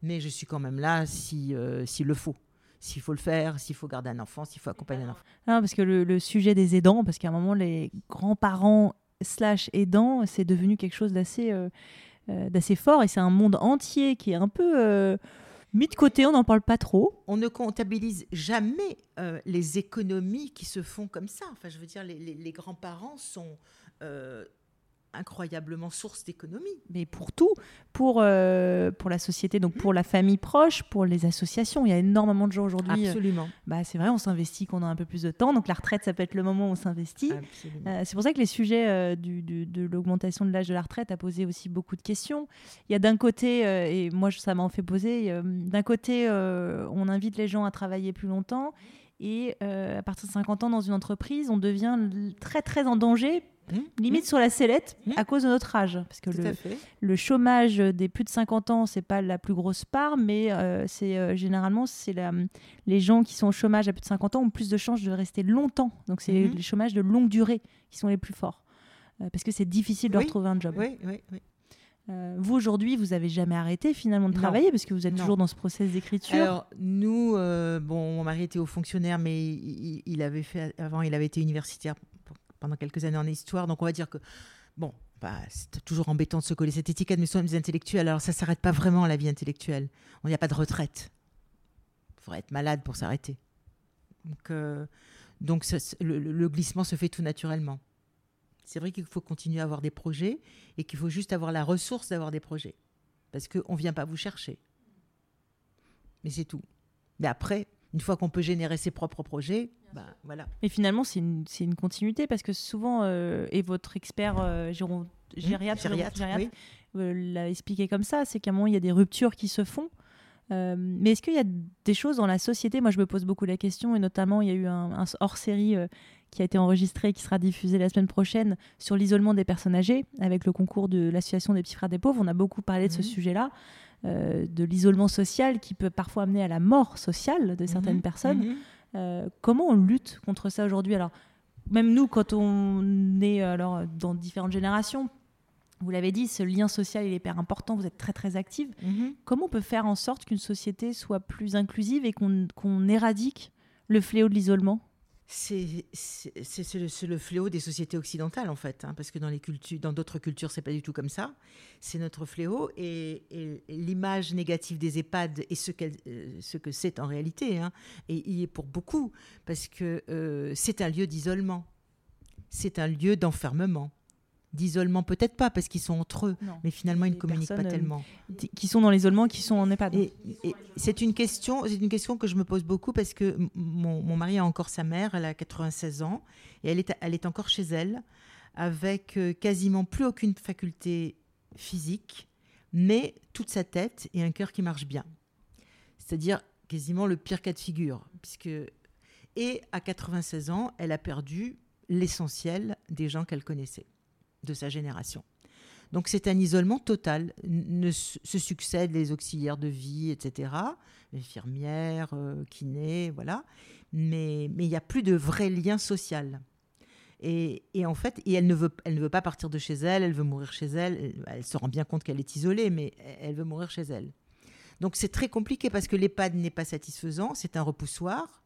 [SPEAKER 1] mais je suis quand même là si euh, s'il le faut. S'il faut le faire, s'il faut garder un enfant, s'il faut accompagner un enfant.
[SPEAKER 2] Non, parce que le, sujet des aidants, parce qu'à un moment, les grands-parents slash aidants, c'est devenu quelque chose d'assez euh, d'assez fort et c'est un monde entier qui est un peu mis de côté, on n'en parle pas trop.
[SPEAKER 1] On ne comptabilise jamais les économies qui se font comme ça. Enfin, je veux dire, les, grands-parents sont, euh, incroyablement source d'économie.
[SPEAKER 2] Mais pour tout, pour, euh, pour la société, donc pour la famille proche, pour les associations, il y a énormément de gens aujourd'hui.
[SPEAKER 1] Euh, Absolument.
[SPEAKER 2] bah, c'est vrai, on s'investit quand on a un peu plus de temps. Donc la retraite, ça peut être le moment où on s'investit. c'est pour ça que les sujets du, de l'augmentation de l'âge de la retraite a posé aussi beaucoup de questions. Il y a d'un côté, et moi ça m'en fait poser, d'un côté, on invite les gens à travailler plus longtemps. Et à partir de 50 ans dans une entreprise, on devient très très en danger Mmh. limite mmh. sur la sellette mmh. à cause de notre âge. Parce que le, chômage des plus de 50 ans, c'est pas la plus grosse part, mais euh, c'est euh, généralement c'est les gens qui sont au chômage à plus de 50 ans ont plus de chances de rester longtemps. Donc c'est les chômages de longue durée qui sont les plus forts. Euh, parce que c'est difficile de retrouver un job.
[SPEAKER 1] Oui, oui, oui.
[SPEAKER 2] vous aujourd'hui, vous avez jamais arrêté finalement de travailler parce que vous êtes toujours dans ce process d'écriture.
[SPEAKER 1] Alors nous, bon, mon mari était haut fonctionnaire, mais il, avait fait avant, il avait été universitaire pendant quelques années en histoire. Donc on va dire que, bon, bah, c'est toujours embêtant de se coller cette étiquette, mais sommes des intellectuels, alors ça ne s'arrête pas vraiment la vie intellectuelle. On n'y a pas de retraite. Il faudrait être malade pour s'arrêter. Donc, euh, donc le, glissement se fait tout naturellement. C'est vrai qu'il faut continuer à avoir des projets et qu'il faut juste avoir la ressource d'avoir des projets. Parce qu'on ne vient pas vous chercher. Mais c'est tout. Mais après, une fois qu'on peut générer ses propres projets, bah, voilà.
[SPEAKER 2] Mais finalement, c'est une, une, continuité parce que souvent, euh, et votre expert euh, Jérôme
[SPEAKER 1] Gériatre,
[SPEAKER 2] euh, l'a expliqué comme ça, c'est qu'à un moment, il y a des ruptures qui se font. mais est-ce qu'il y a des choses dans la société Moi, je me pose beaucoup la question, et notamment, il y a eu un, hors-série qui a été enregistré, qui sera diffusé la semaine prochaine, sur l'isolement des personnes âgées, avec le concours de l'Association des petits frères des pauvres. On a beaucoup parlé de ce mhm. sujet-là. Euh, de l'isolement social qui peut parfois amener à la mort sociale de certaines mhm. personnes. Mhm. Euh, comment on lutte contre ça aujourd'hui? Alors, même nous, quand on est alors, dans différentes générations, vous l'avez dit, ce lien social il est hyper important, vous êtes très très active. Mhm. Comment on peut faire en sorte qu'une société soit plus inclusive et qu'on éradique le fléau de l'isolement?
[SPEAKER 1] C'est le, le, fléau des sociétés occidentales en fait, hein, parce que dans les cultures, dans d'autres cultures, c'est pas du tout comme ça. C'est notre fléau et, l'image négative des EHPAD et ce, euh, ce que c'est en réalité, hein, et y est pour beaucoup, parce que euh, c'est un lieu d'isolement, c'est un lieu d'enfermement, d'isolement, peut-être pas, parce qu'ils sont entre eux,
[SPEAKER 2] Non.
[SPEAKER 1] mais finalement, ils ne communiquent pas
[SPEAKER 2] euh,
[SPEAKER 1] tellement.
[SPEAKER 2] Qui sont dans l'isolement, qui sont en EHPAD.
[SPEAKER 1] Et, et c'est une question, c'est une question que je me pose beaucoup parce que mon, mon mari a encore sa mère, elle a 96 ans et elle est, elle est encore chez elle avec euh, quasiment plus aucune faculté physique, mais toute sa tête et un cœur qui marche bien. C'est-à-dire quasiment le pire cas de figure, puisque et à 96 ans, elle a perdu l'essentiel des gens qu'elle connaissait de sa génération. Donc c'est un isolement total. Ne se succèdent les auxiliaires de vie, etc., infirmières, euh, kinés, voilà. Mais mais il n'y a plus de vrai lien social. Et, et en fait, et elle ne veut, elle ne veut pas partir de chez elle. Elle veut mourir chez elle. Elle, elle se rend bien compte qu'elle est isolée, mais elle veut mourir chez elle. Donc c'est très compliqué parce que l'EHPAD n'est pas satisfaisant. C'est un repoussoir.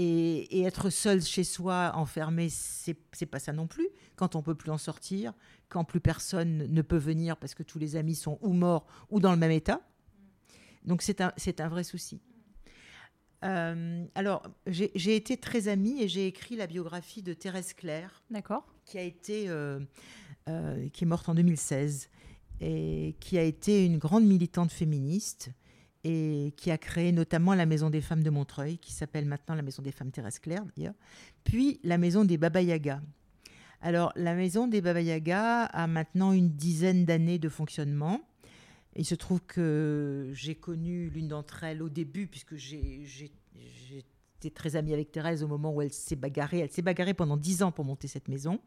[SPEAKER 1] Et, et être seul chez soi, enfermé, c'est pas ça non plus. Quand on peut plus en sortir, quand plus personne ne peut venir parce que tous les amis sont ou morts ou dans le même état. Donc c'est un, un vrai souci. Euh, alors, j'ai j'ai été très amie et j'ai écrit la biographie de Thérèse Claire,
[SPEAKER 2] D'accord.
[SPEAKER 1] qui a été, euh, euh, qui est morte en 2016 et qui a été une grande militante féministe et qui a créé notamment la Maison des femmes de Montreuil, qui s'appelle maintenant la Maison des femmes Thérèse Claire puis la Maison des Baba Yaga. Alors, la Maison des Baba Yaga a maintenant une dizaine d'années de fonctionnement. Il se trouve que j'ai connu l'une d'entre elles au début, puisque j'étais très amie avec Thérèse au moment où elle s'est bagarrée. Elle s'est bagarrée pendant dix ans pour monter cette maison.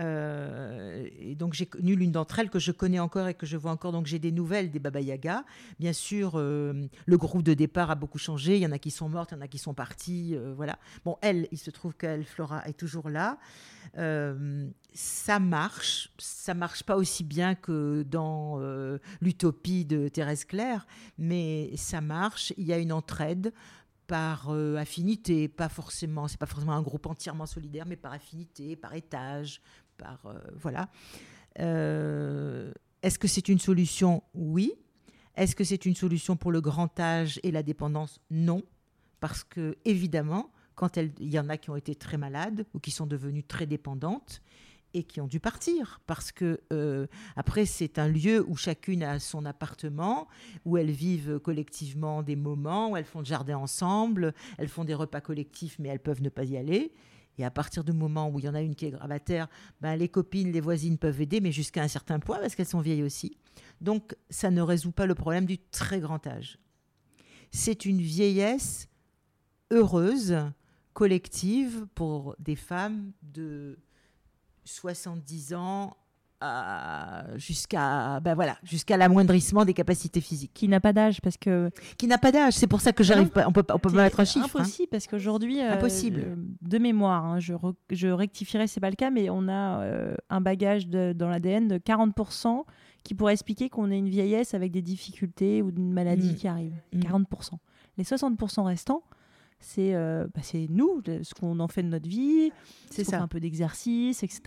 [SPEAKER 1] Euh, et donc j'ai connu l'une d'entre elles que je connais encore et que je vois encore. Donc j'ai des nouvelles des Baba Yaga. Bien sûr, euh, le groupe de départ a beaucoup changé. Il y en a qui sont mortes, il y en a qui sont partis. euh, voilà. Bon, elle, il se trouve qu'elle, Flora, est toujours là. Ça marche. Ça marche pas aussi bien que dans l'utopie de Thérèse Claire, mais ça marche. Il y a une entraide par affinité, pas forcément, c'est pas forcément un groupe entièrement solidaire, mais par affinité, par étage, par euh, voilà. Euh, Est-ce que c'est une solution? Oui. Est-ce que c'est une solution pour le grand âge et la dépendance? Non, parce que évidemment, quand il y en a qui ont été très malades ou qui sont devenues très dépendantes et qui ont dû partir, parce que euh, après c'est un lieu où chacune a son appartement, où elles vivent collectivement des moments, où elles font le jardin ensemble, elles font des repas collectifs, mais elles peuvent ne pas y aller. Et à partir du moment où il y en a une qui est gravataire, ben, les copines, les voisines peuvent aider, mais jusqu'à un certain point, parce qu'elles sont vieilles aussi. Donc, ça ne résout pas le problème du très grand âge. C'est une vieillesse heureuse, collective, pour des femmes de 70 ans à- jusqu'à ben voilà, jusqu'à l'amoindrissement des capacités physiques.
[SPEAKER 2] Qui n'a pas d'âge parce que
[SPEAKER 1] Qui n'a pas d'âge, c'est pour ça que j'arrive pas, on peut, pas- on peut pas mettre un chiffre. hein.
[SPEAKER 2] Impossible parce qu'aujourd'hui, euh,
[SPEAKER 1] Impossible.
[SPEAKER 2] euh, de mémoire, hein, je, re- je rectifierai, c'est pas le cas, mais on a euh, un bagage de- dans l'ADN de 40% qui pourrait expliquer qu'on ait une vieillesse avec des difficultés ou une maladie
[SPEAKER 1] Mm.
[SPEAKER 2] qui arrive.
[SPEAKER 1] Mm.
[SPEAKER 2] 40%. Les 60% restants, c'est euh, bah, nous, ce qu'on en fait de notre vie,
[SPEAKER 1] C'est
[SPEAKER 2] fait
[SPEAKER 1] ça.
[SPEAKER 2] un peu d'exercice, etc.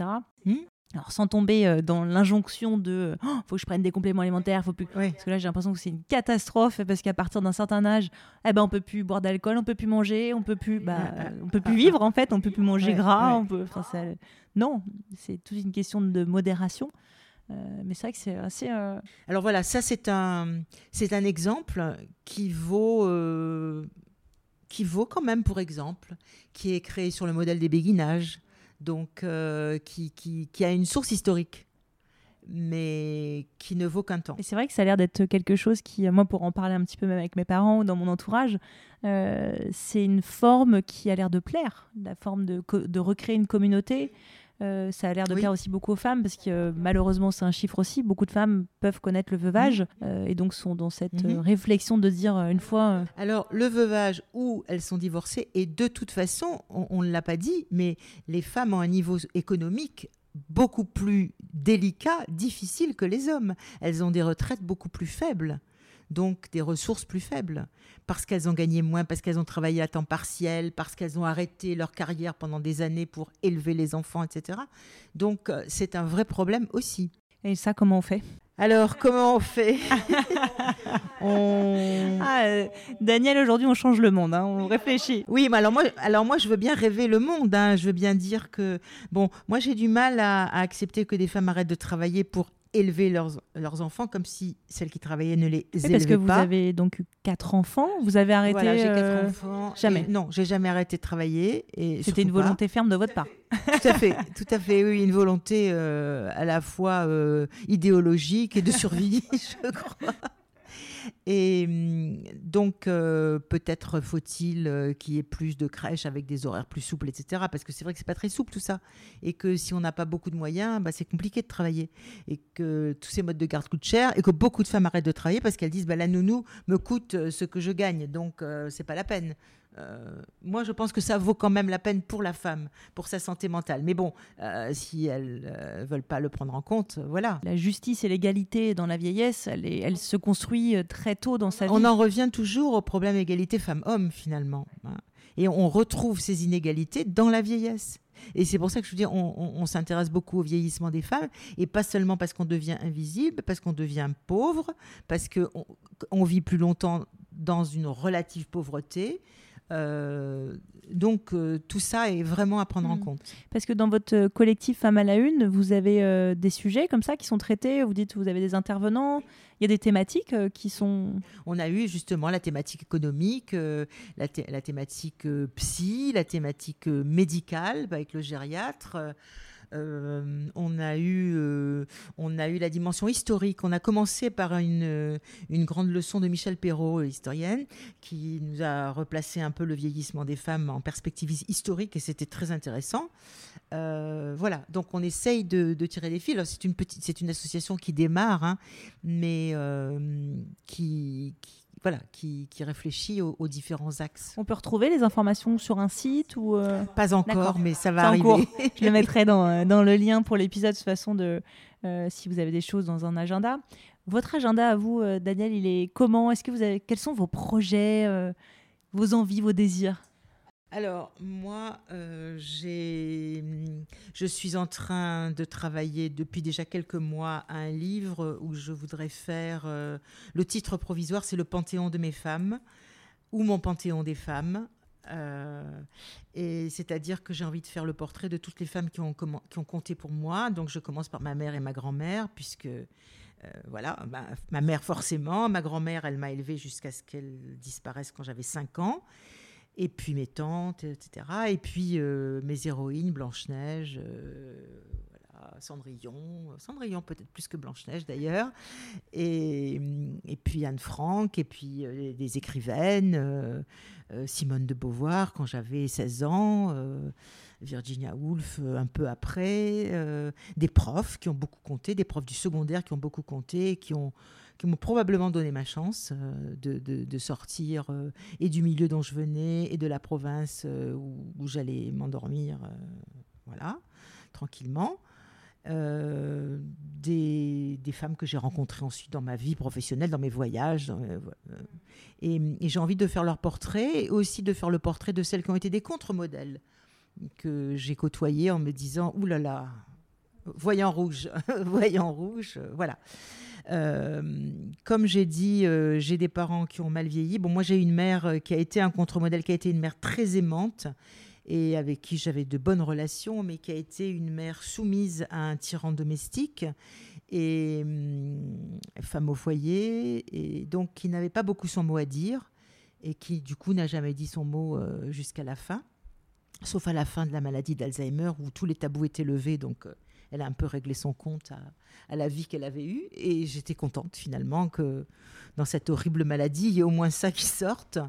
[SPEAKER 1] Mm.
[SPEAKER 2] Alors sans tomber euh, dans l'injonction de oh, faut que je prenne des compléments alimentaires, faut plus
[SPEAKER 1] Oui.
[SPEAKER 2] parce que là, j'ai l'impression que c'est une catastrophe parce qu'à partir d'un certain âge, eh ben, on peut plus boire d'alcool, on peut plus manger, on peut plus, bah, *laughs* on peut plus vivre en fait, on peut plus manger
[SPEAKER 1] Ouais,
[SPEAKER 2] gras,
[SPEAKER 1] ouais.
[SPEAKER 2] on peut, enfin, ça- non, c'est toute une question de modération. Euh, mais c'est vrai que c'est assez. euh,
[SPEAKER 1] Alors voilà, ça c'est un, c'est un exemple qui vaut, euh, qui vaut quand même pour exemple, qui est créé sur le modèle des béguinages, donc euh, qui, qui, qui a une source historique, mais qui ne vaut qu'un temps.
[SPEAKER 2] Et c'est vrai que ça a l'air d'être quelque chose qui, moi, pour en parler un petit peu même avec mes parents ou dans mon entourage, euh, c'est une forme qui a l'air de plaire, la forme de, recréer une communauté. Euh, ça a l'air de
[SPEAKER 1] Oui.
[SPEAKER 2] plaire aussi beaucoup aux femmes parce que euh, malheureusement c'est un chiffre aussi. Beaucoup de femmes peuvent connaître le veuvage euh, et donc sont dans cette
[SPEAKER 1] Mhm.
[SPEAKER 2] réflexion de dire une fois
[SPEAKER 1] Alors, le veuvage où elles sont divorcées, et de toute façon, on ne l'a pas dit, mais les femmes ont un niveau économique beaucoup plus délicat, difficile que les hommes. Elles ont des retraites beaucoup plus faibles, donc des ressources plus faibles, parce qu'elles ont gagné moins, parce qu'elles ont travaillé à temps partiel, parce qu'elles ont arrêté leur carrière pendant des années pour élever les enfants, etc. Donc, euh, c'est un vrai problème aussi.
[SPEAKER 2] et ça comment on fait?
[SPEAKER 1] Alors, comment on fait? *laughs* *laughs*
[SPEAKER 2] Ah, euh, Daniel, aujourd'hui, on change le monde, hein, on réfléchit.
[SPEAKER 1] Oui, mais alors moi, alors moi, je veux bien rêver le monde. Hein. Je veux bien dire que, bon, moi, j'ai du mal à, accepter que des femmes arrêtent de travailler pour élever leurs, leurs enfants comme si celles qui travaillaient ne les élevaient pas.
[SPEAKER 2] Parce que vous avez donc eu quatre enfants, vous avez arrêté
[SPEAKER 1] Voilà, j'ai quatre euh, enfants.
[SPEAKER 2] Jamais.
[SPEAKER 1] non, j'ai jamais arrêté de travailler.
[SPEAKER 2] Et C'était une volonté ferme de votre part.
[SPEAKER 1] Tout à fait, tout à fait. Oui, une volonté euh, à la fois idéologique et de survie, *laughs* je crois. Et hum, donc, euh, peut-être faut-il euh, qu'il y ait plus de crèches avec des horaires plus souples, etc. Parce que c'est vrai que c'est pas très souple tout ça. Et que si on n'a pas beaucoup de moyens, bah, c'est compliqué de travailler. Et que tous ces modes de garde coûtent cher. Et que beaucoup de femmes arrêtent de travailler parce qu'elles disent bah, la nounou me coûte euh, ce que je gagne. Donc, c'est pas la peine. Euh, moi, je pense que ça vaut quand même la peine pour la femme, pour sa santé mentale. Mais bon, euh, si elles ne euh, veulent pas le prendre en compte, voilà.
[SPEAKER 2] La justice et l'égalité dans la vieillesse, elle, elle, se construit très tôt dans sa vie.
[SPEAKER 1] On en revient toujours au problème égalité femmes-hommes, finalement. Hein. Et on retrouve ces inégalités dans la vieillesse. Et c'est pour ça que je veux dire, on, s'intéresse beaucoup au vieillissement des femmes, et pas seulement parce qu'on devient invisible, parce qu'on devient pauvre, parce qu'on on vit plus longtemps dans une relative pauvreté, euh, donc euh, tout ça est vraiment à prendre en mm. compte.
[SPEAKER 2] Parce que dans votre euh, collectif Femmes à la Une, vous avez des sujets comme ça qui sont traités. Vous dites vous avez des intervenants. Il y a des thématiques qui sont.
[SPEAKER 1] On a eu justement la thématique économique, la, la, thématique psy, la thématique médicale avec le gériatre. Euh, on, a eu, euh, on a eu la dimension historique. On a commencé par une, euh, une grande leçon de Michel Perrault, historienne, qui nous a replacé un peu le vieillissement des femmes en perspective historique et c'était très intéressant. voilà, donc on essaye de, tirer des fils. C'est une, une association qui démarre, hein, mais qui, qui voilà, qui, réfléchit aux, différents axes.
[SPEAKER 2] On peut retrouver les informations sur un site ou
[SPEAKER 1] euh, Pas encore, mais ça va arriver. *laughs*
[SPEAKER 2] Je le mettrai dans, euh, *laughs* dans le lien pour l'épisode de façon de euh, si vous avez des choses dans un agenda. Votre agenda à vous, Daniel, il est comment? Est-ce que vous avez quels sont vos projets, vos envies, vos désirs?
[SPEAKER 1] Alors, moi, euh, je suis en train de travailler depuis déjà quelques mois à un livre où je voudrais faire. Euh, le titre provisoire, c'est Le Panthéon de mes femmes ou Mon Panthéon des femmes. Euh, et c'est-à-dire que j'ai envie de faire le portrait de toutes les femmes qui ont, compté pour moi. Donc, je commence par ma mère et ma grand-mère, puisque. voilà, ma, ma, mère forcément, ma grand-mère, elle m'a élevée jusqu'à ce qu'elle disparaisse quand j'avais 5 ans et puis mes tantes, etc. Et puis euh, mes héroïnes, Blanche-Neige, euh, Cendrillon, Cendrillon peut-être plus que Blanche-Neige d'ailleurs, et, et, puis Anne Frank, et puis euh, des écrivaines, Simone de Beauvoir quand j'avais 16 ans. Virginia Woolf un peu après, des profs qui ont beaucoup compté, des profs du secondaire qui ont beaucoup compté, qui ont, qui m'ont probablement donné ma chance euh, de, sortir euh, et du milieu dont je venais et de la province euh, où, j'allais m'endormir, voilà, tranquillement. des, femmes que j'ai rencontrées ensuite dans ma vie professionnelle, dans mes voyages. et, j'ai envie de faire leur portrait et aussi de faire le portrait de celles qui ont été des contre-modèles que j'ai côtoyées en me disant là, voyant rouge, *laughs* voyant rouge, voilà. Euh, comme j'ai dit, euh, j'ai des parents qui ont mal vieilli. Bon, moi, j'ai une mère euh, qui a été un contre-modèle, qui a été une mère très aimante et avec qui j'avais de bonnes relations, mais qui a été une mère soumise à un tyran domestique et hum, femme au foyer, et donc qui n'avait pas beaucoup son mot à dire et qui du coup n'a jamais dit son mot jusqu'à la fin, sauf à la fin de la maladie d'Alzheimer où tous les tabous étaient levés, donc elle a un peu réglé son compte à, la vie qu'elle avait eue. Et j'étais contente finalement que dans cette horrible maladie, il y ait au moins ça qui sorte.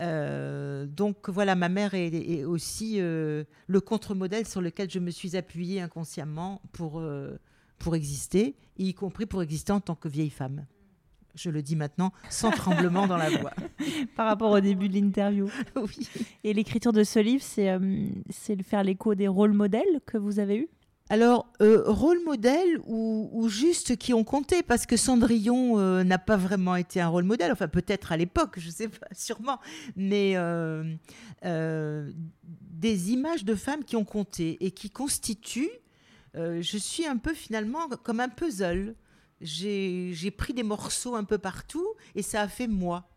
[SPEAKER 1] Euh, donc voilà, ma mère est, aussi euh, le contre-modèle sur lequel je me suis appuyée inconsciemment pour, euh, pour exister, y compris pour exister en tant que vieille femme. Je le dis maintenant sans tremblement dans la voix. *laughs*
[SPEAKER 2] Par rapport au début de l'interview. *laughs*
[SPEAKER 1] Oui.
[SPEAKER 2] Et l'écriture de ce livre, c'est faire l'écho des rôles modèles que vous avez eus?
[SPEAKER 1] Alors, euh, rôle modèle ou, juste qui ont compté, parce que Cendrillon euh, n'a pas vraiment été un rôle modèle, enfin peut-être à l'époque, je ne sais pas, *laughs* sûrement, mais euh, des images de femmes qui ont compté et qui constituent, je suis un peu finalement comme un puzzle j'ai pris des morceaux un peu partout et ça a fait moi.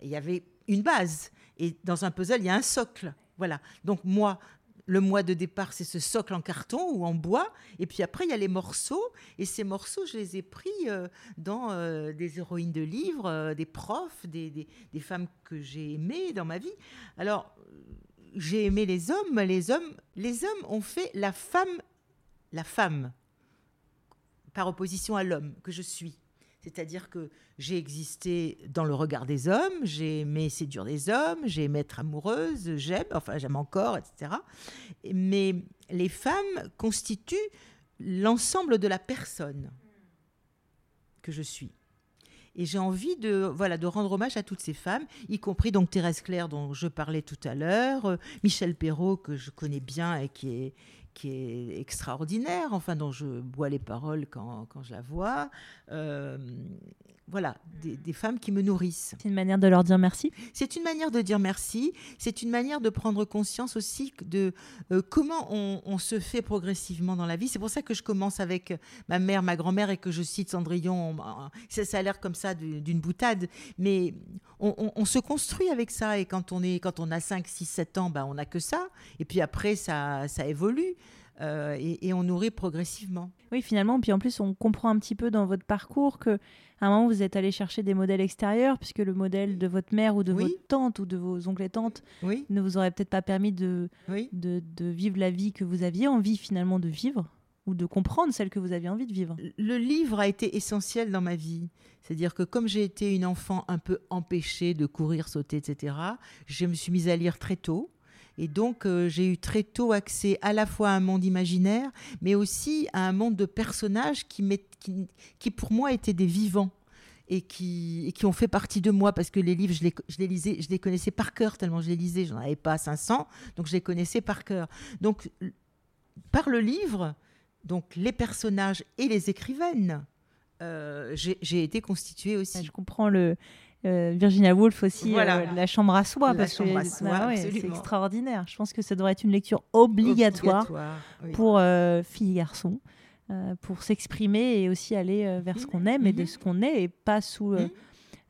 [SPEAKER 1] Il y avait une base. Et dans un puzzle, il y a un socle. Voilà. Donc moi, le mois de départ, c'est ce socle en carton ou en bois. Et puis après, il y a les morceaux. Et ces morceaux, je les ai pris euh, dans euh, des héroïnes de livres, euh, des profs, des, des, femmes que j'ai aimées dans ma vie. Alors, j'ai aimé les hommes. Les hommes, les hommes ont fait la femme, la femme, par opposition à l'homme que je suis. C'est-à-dire que j'ai existé dans le regard des hommes, j'ai aimé séduire des hommes, j'ai aimé être amoureuse, j'aime, enfin j'aime encore, etc. Mais les femmes constituent l'ensemble de la personne que je suis. Et j'ai envie de, voilà, de rendre hommage à toutes ces femmes, y compris donc Thérèse Claire dont je parlais tout à l'heure, euh, Michel Perrault que je connais bien et qui est, qui est extraordinaire, enfin dont je bois les paroles quand, je la vois. Euh, voilà, des, femmes qui me nourrissent.
[SPEAKER 2] C'est une manière de leur dire merci
[SPEAKER 1] C'est une manière de dire merci, c'est une manière de prendre conscience aussi de euh, comment on, se fait progressivement dans la vie. C'est pour ça que je commence avec ma mère, ma grand-mère et que je cite Cendrillon. Ça, ça a l'air comme ça d'une boutade, mais on, se construit avec ça et quand on, est, quand on a 5, 6, 7 ans, ben, on n'a que ça. Et puis après, ça, ça évolue. Euh, et, on nourrit progressivement.
[SPEAKER 2] Oui, finalement, puis en plus, on comprend un petit peu dans votre parcours que à un moment, vous êtes allé chercher des modèles extérieurs, puisque le modèle de votre mère ou de votre tante ou de vos oncles et tantes ne vous aurait peut-être pas permis de, de, de, vivre la vie que vous aviez envie finalement de vivre ou de comprendre celle que vous aviez envie de vivre.
[SPEAKER 1] Le livre a été essentiel dans ma vie. C'est-à-dire que comme j'ai été une enfant un peu empêchée de courir, sauter, etc., je me suis mise à lire très tôt. Et donc, euh, j'ai eu très tôt accès à la fois à un monde imaginaire, mais aussi à un monde de personnages qui, pour moi, étaient des vivants. Et qui, ont fait partie de moi parce que les livres, je les, je les, lisais, je les connaissais par cœur tellement je les lisais. J'en avais pas 500, donc je les connaissais par cœur. Donc, par le livre, donc les personnages et les écrivaines, euh, j'ai été constituée aussi.
[SPEAKER 2] Je comprends le, euh, Virginia Woolf aussi, euh, La chambre à soie, parce que bah c'est extraordinaire. Je pense que ça devrait être une lecture obligatoire, pour euh, filles et garçons, pour s'exprimer et aussi aller vers ce qu'on aime et de mhm. ce qu'on est, et pas sous mhm.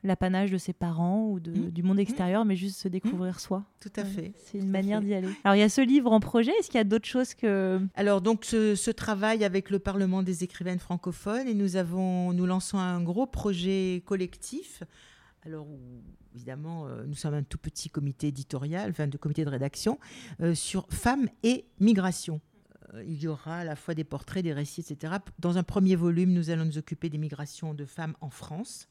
[SPEAKER 2] l'apanage de ses parents ou de, mhm. du monde extérieur, mais juste se découvrir soi.
[SPEAKER 1] Tout à fait.
[SPEAKER 2] C'est une manière d'y aller. Alors il y a ce livre en projet, est-ce qu'il y a d'autres choses que...
[SPEAKER 1] Alors donc ce, ce, travail avec le Parlement des écrivaines francophones, et nous, avons, nous lançons un gros projet collectif alors évidemment, euh, nous sommes un tout petit comité éditorial, enfin de comité de rédaction, euh, sur femmes et migration. Euh, il y aura à la fois des portraits, des récits, etc. Dans un premier volume, nous allons nous occuper des migrations de femmes en France.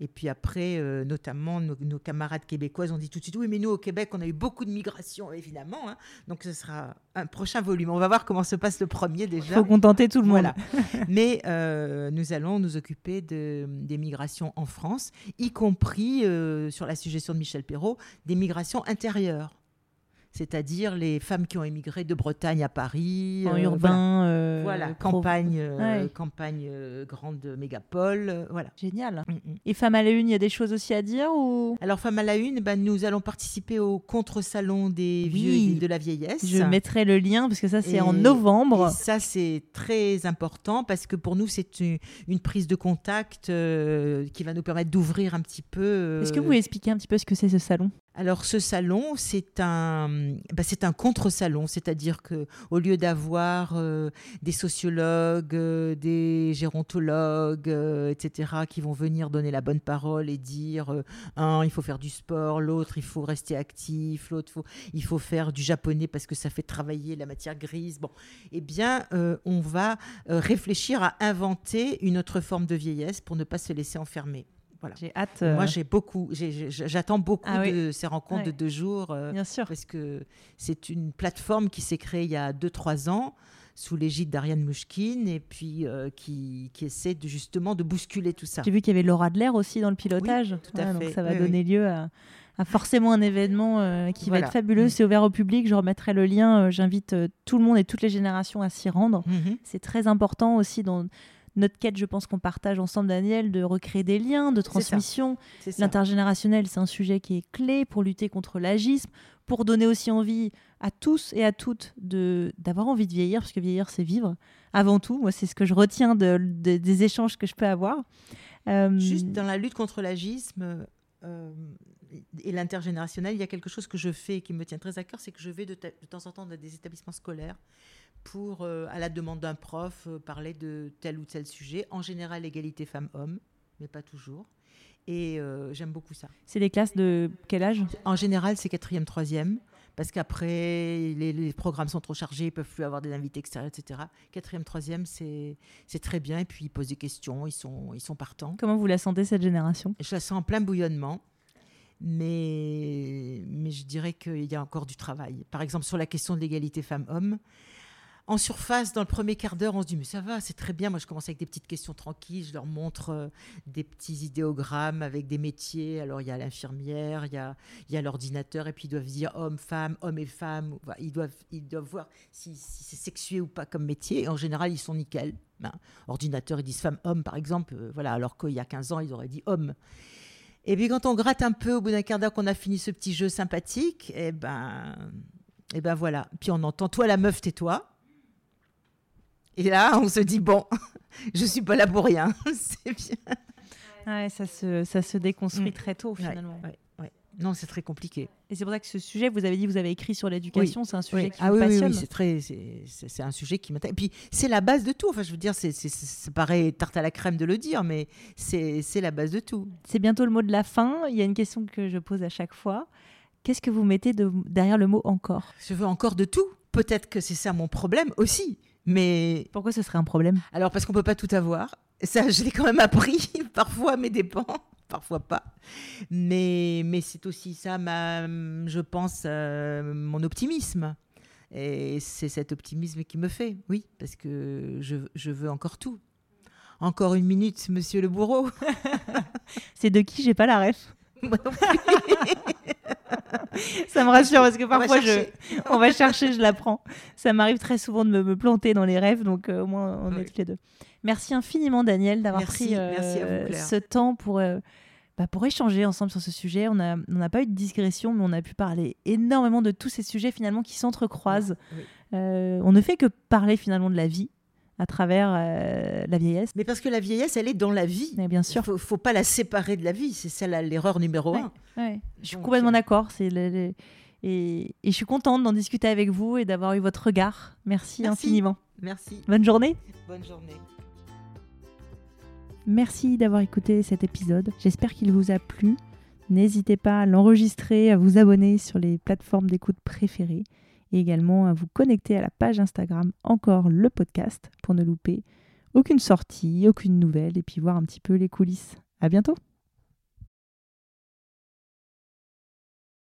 [SPEAKER 1] Et puis après, euh, notamment, nos, camarades québécoises ont dit tout de suite, oui, mais nous, au Québec, on a eu beaucoup de migrations, évidemment. Hein. Donc, ce sera un prochain volume. On va voir comment se passe le premier déjà.
[SPEAKER 2] Il faut contenter tout le monde. *laughs*
[SPEAKER 1] mais euh, nous allons nous occuper de, des migrations en France, y compris, euh, sur la suggestion de Michel Perrault, des migrations intérieures c'est-à-dire les femmes qui ont émigré de Bretagne à Paris.
[SPEAKER 2] En euh, urbain.
[SPEAKER 1] Voilà, euh, campagne, euh, campagne grande mégapole. voilà.
[SPEAKER 2] Génial. Mm, mm. Et Femmes à la Une, il y a des choses aussi à dire ou...
[SPEAKER 1] Alors, Femmes à la Une, ben, nous allons participer au contre-salon des vieux et de la vieillesse.
[SPEAKER 2] Je mettrai le lien parce que ça, c'est en novembre.
[SPEAKER 1] ça, c'est très important parce que pour nous, c'est une, une, prise de contact qui va nous permettre d'ouvrir un petit peu.
[SPEAKER 2] Est-ce que vous pouvez expliquer un petit peu ce que c'est ce salon?
[SPEAKER 1] Alors ce salon, c'est un, bah, c'est un contre-salon, c'est-à-dire que au lieu d'avoir euh, des sociologues, euh, des gérontologues, euh, etc., qui vont venir donner la bonne parole et dire un, il faut faire du sport, l'autre, il faut rester actif, l'autre, il faut faire du japonais parce que ça fait travailler la matière grise. Bon, eh bien, on va réfléchir à inventer une autre forme de vieillesse pour ne pas se laisser enfermer.
[SPEAKER 2] J'ai hâte.
[SPEAKER 1] Moi, euh, j'ai beaucoup, j'attends beaucoup ah de ces rencontres de deux jours.
[SPEAKER 2] Euh, Bien sûr.
[SPEAKER 1] Parce que c'est une plateforme qui s'est créée il y a 2-3 ans sous l'égide d'Ariane Mouchkine et puis euh, qui, qui, essaie de, justement de bousculer tout ça.
[SPEAKER 2] J'ai vu qu'il y avait Laura Adler aussi dans le pilotage.
[SPEAKER 1] tout à fait.
[SPEAKER 2] Donc ça va donner lieu à, forcément un événement qui va être fabuleux. C'est ouvert au public. Je remettrai le lien. J'invite tout le monde et toutes les générations à s'y rendre. Mm-hmm. C'est très important aussi dans notre quête, je pense qu'on partage ensemble, Daniel, de recréer des liens, de transmission. L'intergénérationnel, c'est un sujet qui est clé pour lutter contre l'agisme, pour donner aussi envie à tous et à toutes de d'avoir envie de vieillir, parce que vieillir, c'est vivre, avant tout. Moi, c'est ce que je retiens de, des échanges que je peux avoir.
[SPEAKER 1] Euh, Juste dans la lutte contre l'agisme euh, et l'intergénérationnel, il y a quelque chose que je fais et qui me tient très à cœur, c'est que je vais de, de, temps en temps dans des établissements scolaires pour, euh, à la demande d'un prof, parler de tel ou tel sujet. En général, égalité femmes-hommes, mais pas toujours. Et j'aime beaucoup ça.
[SPEAKER 2] C'est des classes de quel âge?
[SPEAKER 1] En général, c'est quatrième, troisième parce qu'après, les, programmes sont trop chargés, ils peuvent plus avoir des invités extérieurs, etc. Quatrième, troisième, c'est très bien. Et puis, ils posent des questions, ils sont, ils sont partants.
[SPEAKER 2] Comment vous la sentez, cette génération?
[SPEAKER 1] Je la sens en plein bouillonnement. Mais, mais je dirais qu'il y a encore du travail. Par exemple, sur la question de l'égalité femmes-hommes, en surface, dans le premier quart d'heure, on se dit mais ça va, c'est très bien. Moi, je commence avec des petites questions tranquilles. Je leur montre euh, des petits idéogrammes avec des métiers. Alors, il y a l'infirmière, il y a, l'ordinateur, et puis ils doivent dire homme, femme, homme et femme. Ils doivent, ils doivent voir si, c'est sexué ou pas comme métier. En général, ils sont nickel. Ben, ordinateur, ils disent femme, homme, par exemple. Euh, voilà, alors qu'il y a 15 ans, ils auraient dit homme. Et puis quand on gratte un peu au bout d'un quart d'heure qu'on a fini ce petit jeu sympathique, et eh ben, eh ben voilà. Puis on entend toi la meuf, tais-toi. Et là, on se dit, bon, *laughs* je suis pas là pour rien, *laughs* c'est bien.
[SPEAKER 2] Ouais, ça, se, ça se déconstruit mm. très tôt, finalement.
[SPEAKER 1] non, c'est très compliqué.
[SPEAKER 2] Et c'est pour ça que ce sujet, vous avez dit, vous avez écrit sur l'éducation, c'est un sujet qui
[SPEAKER 1] ah,
[SPEAKER 2] vous
[SPEAKER 1] oui,
[SPEAKER 2] passionne.
[SPEAKER 1] Oui, c'est très, c'est un sujet qui m'intéresse. Et puis c'est la base de tout. Enfin, je veux dire, c'est, ça paraît tarte à la crème de le dire, mais c'est la base de tout.
[SPEAKER 2] C'est bientôt le mot de la fin. Il y a une question que je pose à chaque fois. Qu'est-ce que vous mettez de, derrière le mot encore?
[SPEAKER 1] Je veux encore de tout. Peut-être que c'est ça mon problème aussi. Mais
[SPEAKER 2] pourquoi ce serait un problème?
[SPEAKER 1] Alors parce qu'on peut pas tout avoir. Ça, *laughs* je l'ai quand même appris *laughs* parfois à mes dépens, *laughs* parfois pas. Mais mais c'est aussi ça, ma, je pense, euh, mon optimisme. Et c'est cet optimisme qui me fait, oui, parce que je, je veux encore tout. Encore une minute, monsieur le bourreau.
[SPEAKER 2] c'est de qui? J'ai pas la ref *laughs* ça me rassure parce que parfois je, on va chercher, je l'apprends. Ça m'arrive très souvent de me, planter dans les rêves, donc euh, au moins on est tous les deux. Merci infiniment Daniel d'avoir pris euh, ce temps pour, euh, bah, pour échanger ensemble sur ce sujet. On n'a on pas eu de digression, mais on a pu parler énormément de tous ces sujets finalement qui s'entrecroisent. on ne fait que parler finalement de la vie à travers euh, la vieillesse.
[SPEAKER 1] Mais parce que la vieillesse, elle est dans la vie.
[SPEAKER 2] bien sûr.
[SPEAKER 1] Il ne faut, pas la séparer de la vie. C'est ça l'erreur numéro un.
[SPEAKER 2] Je suis complètement euh, d'accord. C'est Et, je suis contente d'en discuter avec vous et d'avoir eu votre regard. Merci, infiniment.
[SPEAKER 1] Merci.
[SPEAKER 2] Bonne journée.
[SPEAKER 1] Bonne journée.
[SPEAKER 2] Merci d'avoir écouté cet épisode. J'espère qu'il vous a plu. N'hésitez pas à l'enregistrer, à vous abonner sur les plateformes d'écoute préférées et également à vous connecter à la page Instagram encore le podcast pour ne louper aucune sortie, aucune nouvelle et puis voir un petit peu les coulisses. À bientôt!